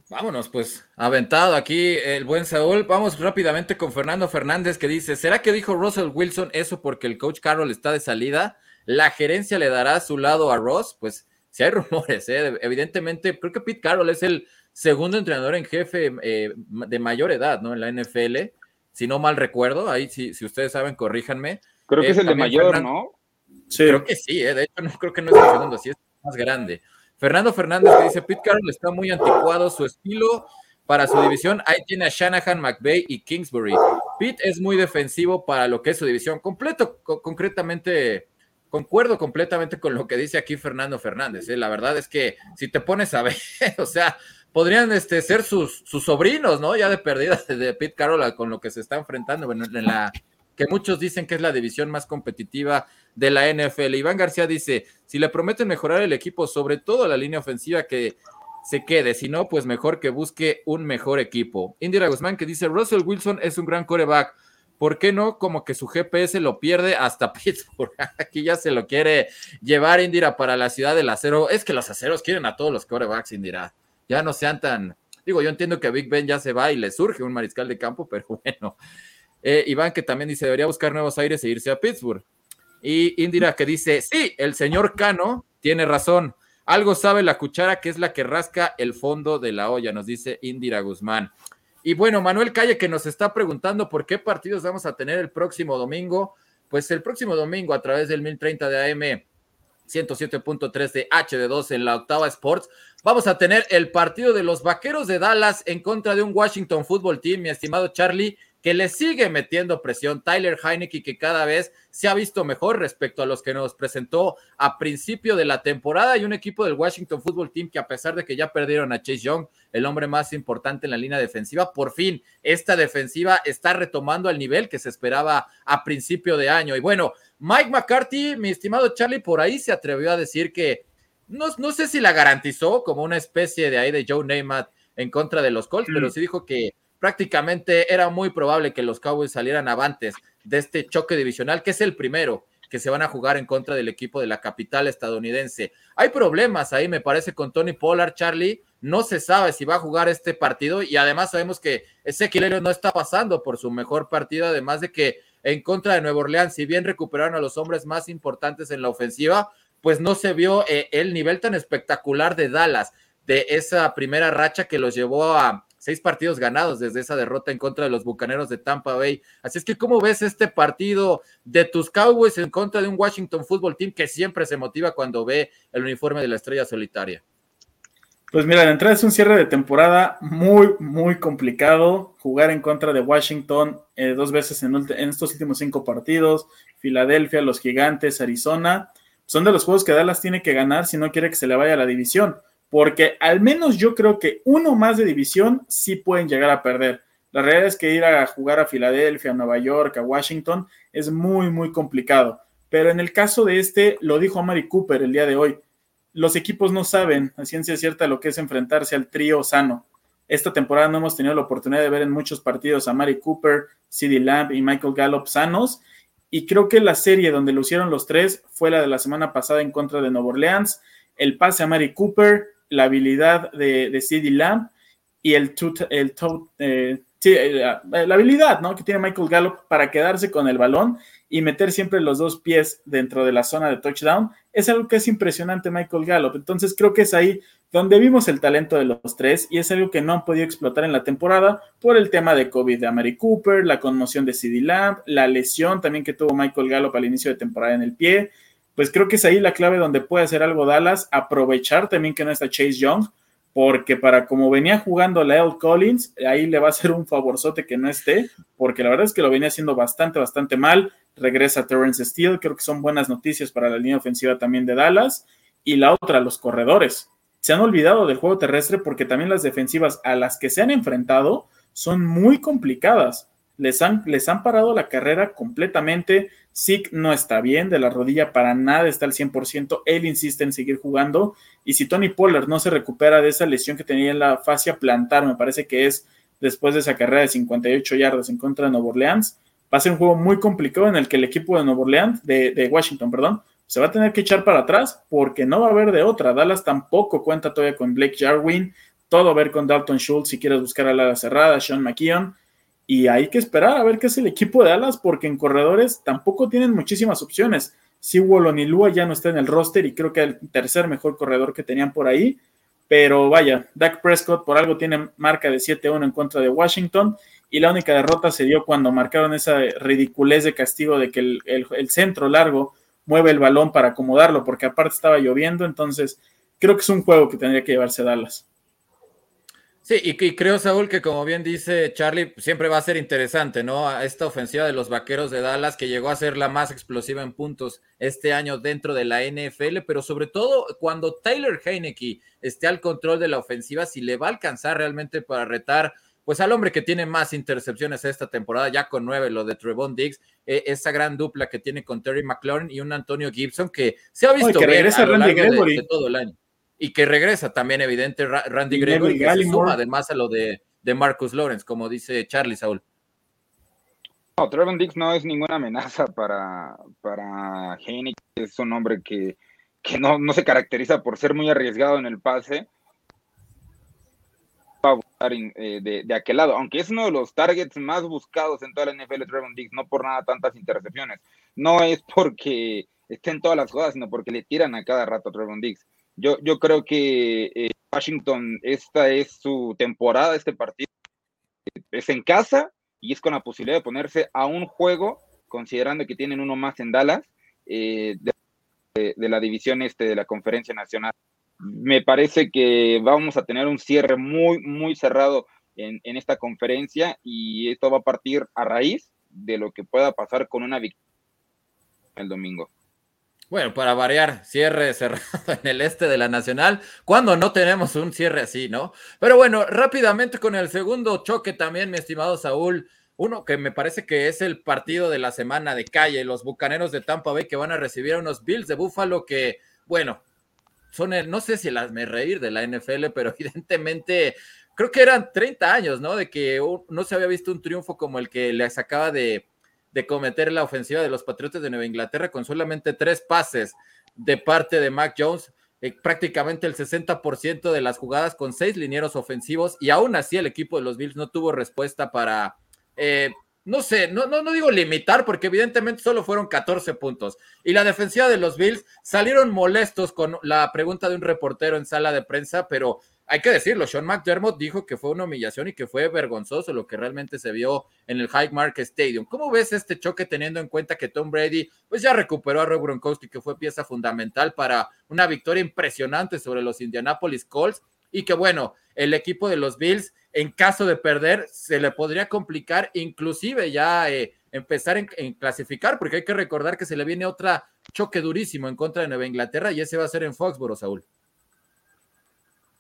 Vámonos, pues, aventado aquí el buen Saúl. Vamos rápidamente con Fernando Fernández que dice, ¿será que dijo Russell Wilson eso porque el coach Carroll está de salida? ¿La gerencia le dará su lado a Ross? Pues si hay rumores, ¿eh? evidentemente, creo que Pete Carroll es el segundo entrenador en jefe eh, de mayor edad, ¿no? En la NFL si no mal recuerdo, ahí si, si ustedes saben, corríjanme. Creo que es el de mayor, ¿no? Sí. Creo que sí, eh, de hecho no creo que no es el segundo, sí es más grande. Fernando Fernández que dice, Pete Carroll está muy anticuado, su estilo para su división, ahí tiene a Shanahan, McVeigh y Kingsbury. Pete es muy defensivo para lo que es su división. Completo, concretamente, concuerdo completamente con lo que dice aquí Fernando Fernández. ¿eh? La verdad es que si te pones a ver, o sea, podrían este, ser sus, sus sobrinos, ¿no? Ya de perdida de Pete Carroll con lo que se está enfrentando bueno, en la que muchos dicen que es la división más competitiva de la NFL. Iván García dice, si le prometen mejorar el equipo, sobre todo la línea ofensiva, que se quede, si no, pues mejor que busque un mejor equipo. Indira Guzmán que dice, Russell Wilson es un gran coreback. ¿Por qué no? Como que su GPS lo pierde hasta Pittsburgh. Aquí ya se lo quiere llevar Indira para la ciudad del acero. Es que los aceros quieren a todos los corebacks, Indira. Ya no sean tan. Digo, yo entiendo que Big Ben ya se va y le surge un mariscal de campo, pero bueno. Eh, Iván que también dice, debería buscar nuevos aires e irse a Pittsburgh. Y Indira que dice, sí, el señor Cano tiene razón. Algo sabe la cuchara que es la que rasca el fondo de la olla, nos dice Indira Guzmán. Y bueno, Manuel Calle que nos está preguntando por qué partidos vamos a tener el próximo domingo. Pues el próximo domingo a través del 1030 de AM 107.3 de HD2 en la octava Sports, vamos a tener el partido de los Vaqueros de Dallas en contra de un Washington Football Team, mi estimado Charlie, que le sigue metiendo presión. Tyler Heineke, que cada vez se ha visto mejor respecto a los que nos presentó a principio de la temporada, y un equipo del Washington Football Team que, a pesar de que ya perdieron a Chase Young, el hombre más importante en la línea defensiva, por fin esta defensiva está retomando al nivel que se esperaba a principio de año. Y bueno, Mike McCarthy, mi estimado Charlie, por ahí se atrevió a decir que no, no sé si la garantizó como una especie de ahí de Joe Namath en contra de los Colts, pero mm. sí dijo que prácticamente era muy probable que los Cowboys salieran avantes de este choque divisional, que es el primero que se van a jugar en contra del equipo de la capital estadounidense. Hay problemas ahí, me parece, con Tony Pollard, Charlie. No se sabe si va a jugar este partido y además sabemos que Ezequiel no está pasando por su mejor partido, además de que en contra de Nueva Orleans, si bien recuperaron a los hombres más importantes en la ofensiva, pues no se vio eh, el nivel tan espectacular de Dallas, de esa primera racha que los llevó a, seis partidos ganados desde esa derrota en contra de los Bucaneros de Tampa Bay. Así es que, ¿cómo ves este partido de tus Cowboys en contra de un Washington Football Team que siempre se motiva cuando ve el uniforme de la estrella solitaria? Pues mira, de entrada es un cierre de temporada muy, muy complicado. Jugar en contra de Washington eh, dos veces en, en, estos últimos cinco partidos, Filadelfia, los Gigantes, Arizona, son de los juegos que Dallas tiene que ganar si no quiere que se le vaya a la división porque al menos yo creo que uno más de división sí pueden llegar a perder. La realidad es que ir a jugar a Filadelfia, a Nueva York, a Washington es muy, muy complicado. Pero en el caso de este, lo dijo Amari Cooper el día de hoy, los equipos no saben a ciencia cierta lo que es enfrentarse al trío sano. Esta temporada no hemos tenido la oportunidad de ver en muchos partidos a Mari Cooper, CD Lamb y Michael Gallup sanos. Y creo que la serie donde lo hicieron los tres fue la de la semana pasada en contra de Nueva Orleans. El pase a Mari Cooper, la habilidad de, de CD Lamb y el, el eh, eh, la habilidad ¿no? que tiene Michael Gallup para quedarse con el balón y meter siempre los dos pies dentro de la zona de touchdown, es algo que es impresionante Michael Gallup. Entonces creo que es ahí donde vimos el talento de los tres y es algo que no han podido explotar en la temporada por el tema de COVID de Amari Cooper, la conmoción de CD Lamb, la lesión también que tuvo Michael Gallup al inicio de temporada en el pie pues creo que es ahí la clave donde puede hacer algo Dallas, aprovechar también que no está Chase Young, porque para como venía jugando Lyle Collins, ahí le va a hacer un favorzote que no esté, porque la verdad es que lo venía haciendo bastante, bastante mal. Regresa Terrence Steele, creo que son buenas noticias para la línea ofensiva también de Dallas. Y la otra, los corredores. Se han olvidado del juego terrestre porque también las defensivas a las que se han enfrentado son muy complicadas les han, les han parado la carrera completamente. Sick no está bien, de la rodilla para nada está al 100%. Él insiste en seguir jugando. Y si Tony Pollard no se recupera de esa lesión que tenía en la fascia plantar, me parece que es después de esa carrera de 58 yardas en contra de Nueva Orleans, va a ser un juego muy complicado en el que el equipo de Nueva Orleans, de, de Washington, perdón, se va a tener que echar para atrás porque no va a haber de otra. Dallas tampoco cuenta todavía con Blake Jarwin. Todo a ver con Dalton Schultz si quieres buscar a la cerrada, Sean McKeon y hay que esperar a ver qué es el equipo de Alas, porque en corredores tampoco tienen muchísimas opciones. Si Wolonilua ya no está en el roster y creo que el tercer mejor corredor que tenían por ahí, pero vaya, Dak Prescott por algo tiene marca de 7-1 en contra de Washington y la única derrota se dio cuando marcaron esa ridiculez de castigo de que el, el centro largo mueve el balón para acomodarlo, porque aparte estaba lloviendo, entonces creo que es un juego que tendría que llevarse Dallas. Sí, y, creo, Saúl, que como bien dice Charlie, siempre va a ser interesante, ¿no? Esta ofensiva de los vaqueros de Dallas, que llegó a ser la más explosiva en puntos este año dentro de la NFL, pero sobre todo cuando Taylor Heineke esté al control de la ofensiva, si le va a alcanzar realmente para retar pues al hombre que tiene más intercepciones esta temporada, ya con nueve, lo de Trevon Diggs, eh, esa gran dupla que tiene con Terry McLaurin y un Antonio Gibson que se ha visto bien a lo largo de todo el año y que regresa también, evidente, Randy Gregory, que se suma además a lo de, de Marcus Lawrence, como dice Charlie Saúl. No, Trevor Dix no es ninguna amenaza para, para es un hombre que, que no, no, se caracteriza por ser muy arriesgado en el pase. Eh, de, de, aquel lado, aunque es uno de los targets más buscados en toda la NFL, Trevor Dix, no por nada tantas intercepciones. No es porque esté en todas las jugadas, sino porque le tiran a cada rato a Trevor Dix. Yo, yo creo que eh, Washington, esta es su temporada, este partido es en casa y es con la posibilidad de ponerse a un juego, considerando que tienen uno más en Dallas, eh, de, la división este de la conferencia nacional. Me parece que vamos a tener un cierre muy, muy cerrado en, en esta conferencia y esto va a partir a raíz de lo que pueda pasar con una victoria el domingo. Bueno, para variar, cierre cerrado en el este de la Nacional, cuando no tenemos un cierre así, ¿no? Pero bueno, rápidamente con el segundo choque también, mi estimado Saúl, uno que me parece que es el partido de la semana de calle, los Bucaneros de Tampa Bay que van a recibir a unos Bills de Búfalo que, bueno, son el, no sé si las me reír de la NFL, pero evidentemente creo que eran 30 años, ¿no? De que no se había visto un triunfo como el que les acaba de de cometer la ofensiva de los Patriotas de Nueva Inglaterra con solamente tres pases de parte de Mac Jones, eh, prácticamente el 60% de las jugadas con seis linieros ofensivos y aún así el equipo de los Bills no tuvo respuesta para, eh, no sé, no, no, no digo limitar porque evidentemente solo fueron 14 puntos. Y la defensiva de los Bills salieron molestos con la pregunta de un reportero en sala de prensa, pero hay que decirlo, Sean McDermott dijo que fue una humillación y que fue vergonzoso lo que realmente se vio en el Highmark Stadium. ¿Cómo ves este choque teniendo en cuenta que Tom Brady pues ya recuperó a Rob Gronkowski, que fue pieza fundamental para una victoria impresionante sobre los Indianapolis Colts y que bueno, el equipo de los Bills en caso de perder se le podría complicar inclusive ya eh, empezar en, en, clasificar porque hay que recordar que se le viene otra choque durísimo en contra de Nueva Inglaterra y ese va a ser en Foxboro, Saúl.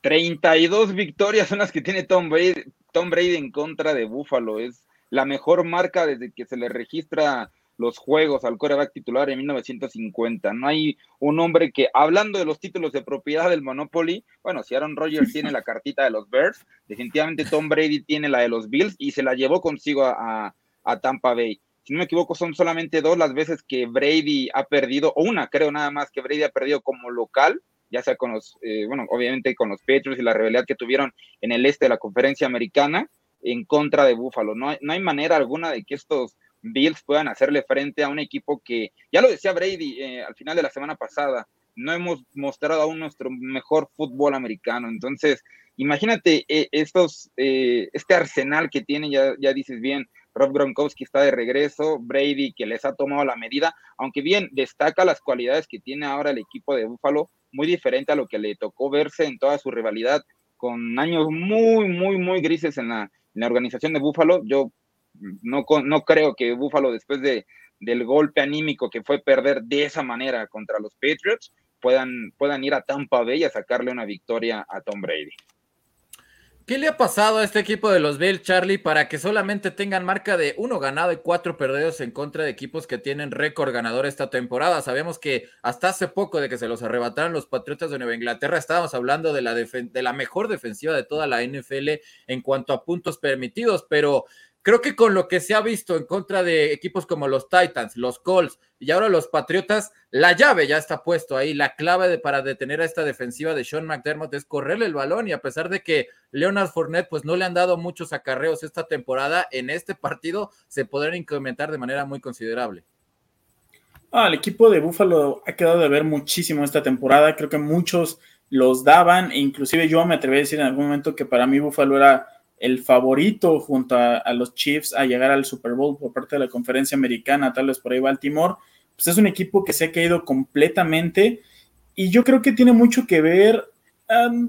32 victorias son las que tiene Tom Brady, Tom Brady en contra de Buffalo. Es la mejor marca desde que se le registra los juegos al coreback titular en 1950. No hay un hombre que, hablando de los títulos de propiedad del Monopoly, bueno, si Aaron Rodgers tiene la cartita de los Bears, definitivamente Tom Brady tiene la de los Bills y se la llevó consigo a, a Tampa Bay. Si no me equivoco, son solamente dos las veces que Brady ha perdido, o una creo nada más que Brady ha perdido como local ya sea con los, eh, bueno, obviamente con los Patriots y la rivalidad que tuvieron en el este de la conferencia americana en contra de Buffalo. No hay, no hay manera alguna de que estos Bills puedan hacerle frente a un equipo que, ya lo decía Brady eh, al final de la semana pasada, no hemos mostrado aún nuestro mejor fútbol americano. Entonces, imagínate eh, estos, este arsenal que tiene, ya, ya dices bien, Rob Gronkowski está de regreso, Brady que les ha tomado la medida, aunque bien destaca las cualidades que tiene ahora el equipo de Buffalo, muy diferente a lo que le tocó verse en toda su rivalidad, con años muy, muy, muy grises en la, organización de Buffalo. Yo no, no creo que Buffalo, después de, del golpe anímico que fue perder de esa manera contra los Patriots, puedan, puedan ir a Tampa Bay a sacarle una victoria a Tom Brady. ¿Qué le ha pasado a este equipo de los Bills, Charlie, para que solamente tengan marca de uno ganado y cuatro perdidos en contra de equipos que tienen récord ganador esta temporada? Sabemos que hasta hace poco de que se los arrebataron los Patriotas de Nueva Inglaterra, estábamos hablando de la, de la mejor defensiva de toda la NFL en cuanto a puntos permitidos, pero Creo que con lo que se ha visto en contra de equipos como los Titans, los Colts y ahora los Patriotas, la llave ya está puesto ahí. La clave para detener a esta defensiva de Sean McDermott es correrle el balón y a pesar de que Leonard Fournette pues no le han dado muchos acarreos esta temporada, en este partido se podrán incrementar de manera muy considerable. Ah, el equipo de Buffalo ha quedado de ver muchísimo esta temporada. Creo que muchos los daban e inclusive yo me atreví a decir en algún momento que para mí Buffalo era el favorito junto a, los Chiefs a llegar al Super Bowl por parte de la conferencia americana, tal vez por ahí Baltimore, pues es un equipo que se ha caído completamente y yo creo que tiene mucho que ver,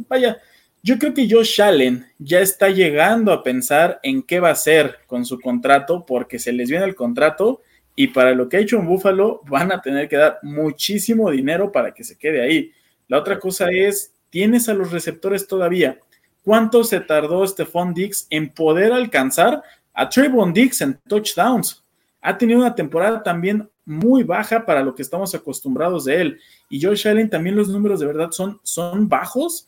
vaya, Yo creo que Josh Allen ya está llegando a pensar en qué va a hacer con su contrato, porque se les viene el contrato y para lo que ha hecho en Buffalo van a tener que dar muchísimo dinero para que se quede ahí. La otra cosa es, tienes a los receptores todavía. ¿Cuánto se tardó Stephon Dix en poder alcanzar a Trayvon Dix en touchdowns? Ha tenido una temporada también muy baja para lo que estamos acostumbrados de él. Y Josh Allen también los números de verdad son, son bajos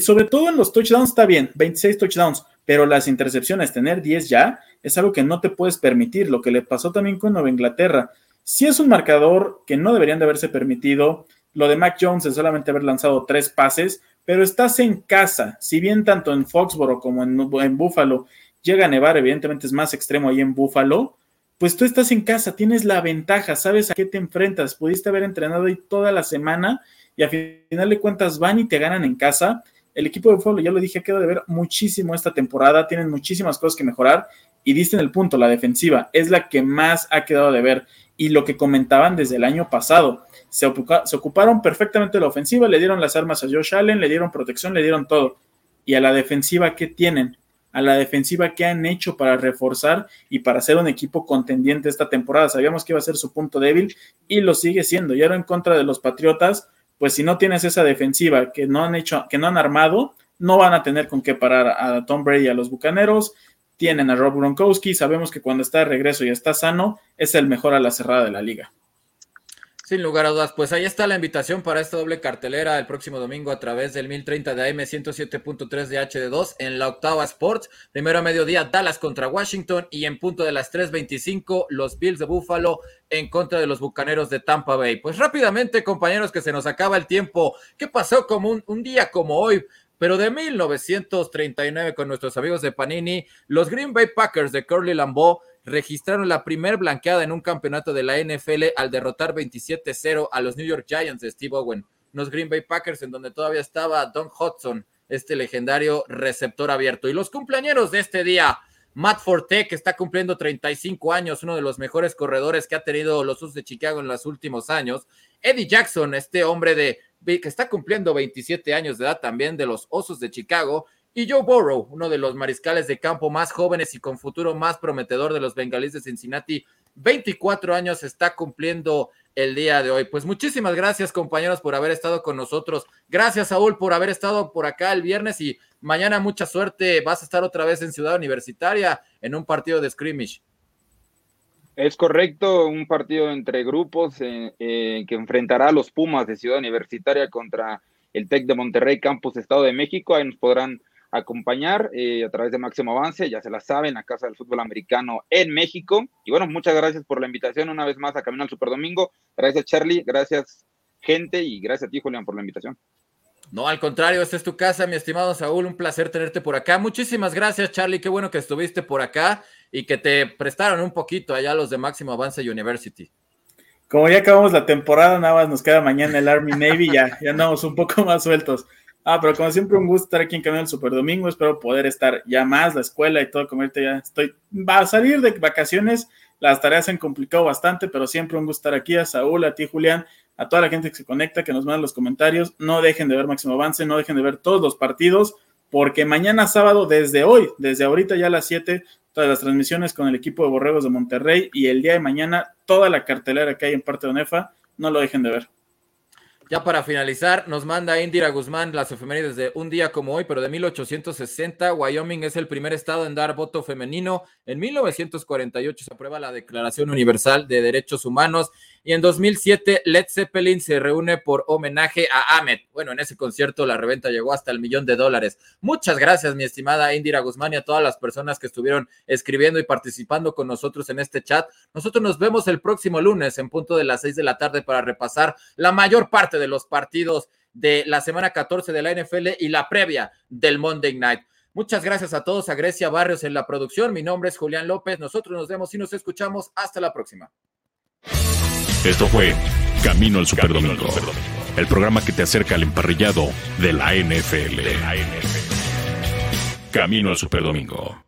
sobre todo en los touchdowns está bien, 26 touchdowns, pero las intercepciones, tener 10 ya, es algo que no te puedes permitir, lo que le pasó también con Nueva Inglaterra. Si es un marcador que no deberían de haberse permitido, lo de Mac Jones es solamente haber lanzado tres pases, pero estás en casa, si bien tanto en Foxboro como en, en Buffalo llega a nevar, evidentemente es más extremo ahí en Buffalo, pues tú estás en casa, tienes la ventaja, sabes a qué te enfrentas, pudiste haber entrenado ahí toda la semana y a final de cuentas van y te ganan en casa. El equipo de fútbol, ya lo dije, queda de ver muchísimo esta temporada, tienen muchísimas cosas que mejorar y diste en el punto, la defensiva es la que más ha quedado de ver y lo que comentaban desde el año pasado, se, ocuparon perfectamente la ofensiva, le dieron las armas a Josh Allen, le dieron protección, le dieron todo. Y a la defensiva, ¿qué tienen? A la defensiva, ¿qué han hecho para reforzar y para ser un equipo contendiente esta temporada? Sabíamos que iba a ser su punto débil y lo sigue siendo. Y ahora en contra de los Patriotas, pues si no tienes esa defensiva que no han hecho, que no han armado, no van a tener con qué parar a Tom Brady y a los Bucaneros. Tienen a Rob Gronkowski, sabemos que cuando está de regreso y está sano, es el mejor a la cerrada de la liga. Sin lugar a dudas, pues ahí está la invitación para esta doble cartelera el próximo domingo a través del 1030 de AM 107.3 de HD2 en la octava Sports. Primero a mediodía Dallas contra Washington y en punto de las 3.25 los Bills de Buffalo en contra de los Bucaneros de Tampa Bay. Pues rápidamente compañeros que se nos acaba el tiempo. ¿Qué pasó como un, un día como hoy? Pero de 1939 con nuestros amigos de Panini, los Green Bay Packers de Curly Lambeau registraron la primer blanqueada en un campeonato de la NFL al derrotar 27-0 a los New York Giants de Steve Owen, los Green Bay Packers en donde todavía estaba Don Hudson, este legendario receptor abierto. Y los cumpleaños de este día, Matt Forte, que está cumpliendo 35 años, uno de los mejores corredores que ha tenido los Usos de Chicago en los últimos años. Eddie Jackson, este hombre de que está cumpliendo 27 años de edad también de los Osos de Chicago. Y Joe Burrow, uno de los mariscales de campo más jóvenes y con futuro más prometedor de los bengalíes de Cincinnati, 24 años está cumpliendo el día de hoy. Pues muchísimas gracias compañeros por haber estado con nosotros. Gracias Saúl por haber estado por acá el viernes y mañana mucha suerte. Vas a estar otra vez en Ciudad Universitaria en un partido de scrimmage. Es correcto, un partido entre grupos eh, eh, que enfrentará a los Pumas de Ciudad Universitaria contra el TEC de Monterrey, Campus Estado de México. Ahí nos podrán acompañar eh, a través de Máximo Avance, ya se la saben, a Casa del Fútbol Americano en México. Y bueno, muchas gracias por la invitación una vez más a Camino al Super Domingo. Gracias Charlie, gracias gente y gracias a ti Julián por la invitación. No, al contrario, esta es tu casa, mi estimado Saúl, un placer tenerte por acá. Muchísimas gracias Charlie, qué bueno que estuviste por acá y que te prestaron un poquito allá los de Máximo Avance University. Como ya acabamos la temporada, nada más nos queda mañana el Army Navy, ya, ya andamos un poco más sueltos. Ah, pero como siempre, un gusto estar aquí en Camino del Super Domingo. Espero poder estar ya más, la escuela y todo, como ahorita ya estoy. Va a salir de vacaciones, las tareas se han complicado bastante, pero siempre un gusto estar aquí. A Saúl, a ti, Julián, a toda la gente que se conecta, que nos manda los comentarios. No dejen de ver Máximo Avance, no dejen de ver todos los partidos, porque mañana sábado, desde hoy, desde ahorita ya a las 7, todas las transmisiones con el equipo de Borregos de Monterrey y el día de mañana toda la cartelera que hay en parte de ONEFA, no lo dejen de ver. Ya para finalizar, nos manda Indira Guzmán las efemérides de un día como hoy, pero de 1860. Wyoming es el primer estado en dar voto femenino. En 1948 se aprueba la Declaración Universal de Derechos Humanos. Y en 2007, Led Zeppelin se reúne por homenaje a Ahmed. Bueno, en ese concierto la reventa llegó hasta el millón de dólares. Muchas gracias, mi estimada Indira Guzmán, y a todas las personas que estuvieron escribiendo y participando con nosotros en este chat. Nosotros nos vemos el próximo lunes en punto de las seis de la tarde para repasar la mayor parte de los partidos de la semana 14 de la NFL y la previa del Monday Night. Muchas gracias a todos, a Grecia Barrios en la producción. Mi nombre es Julián López. Nosotros nos vemos y nos escuchamos. Hasta la próxima. Esto fue Camino al Superdomingo, el programa que te acerca al emparrillado de la NFL. Camino al Superdomingo.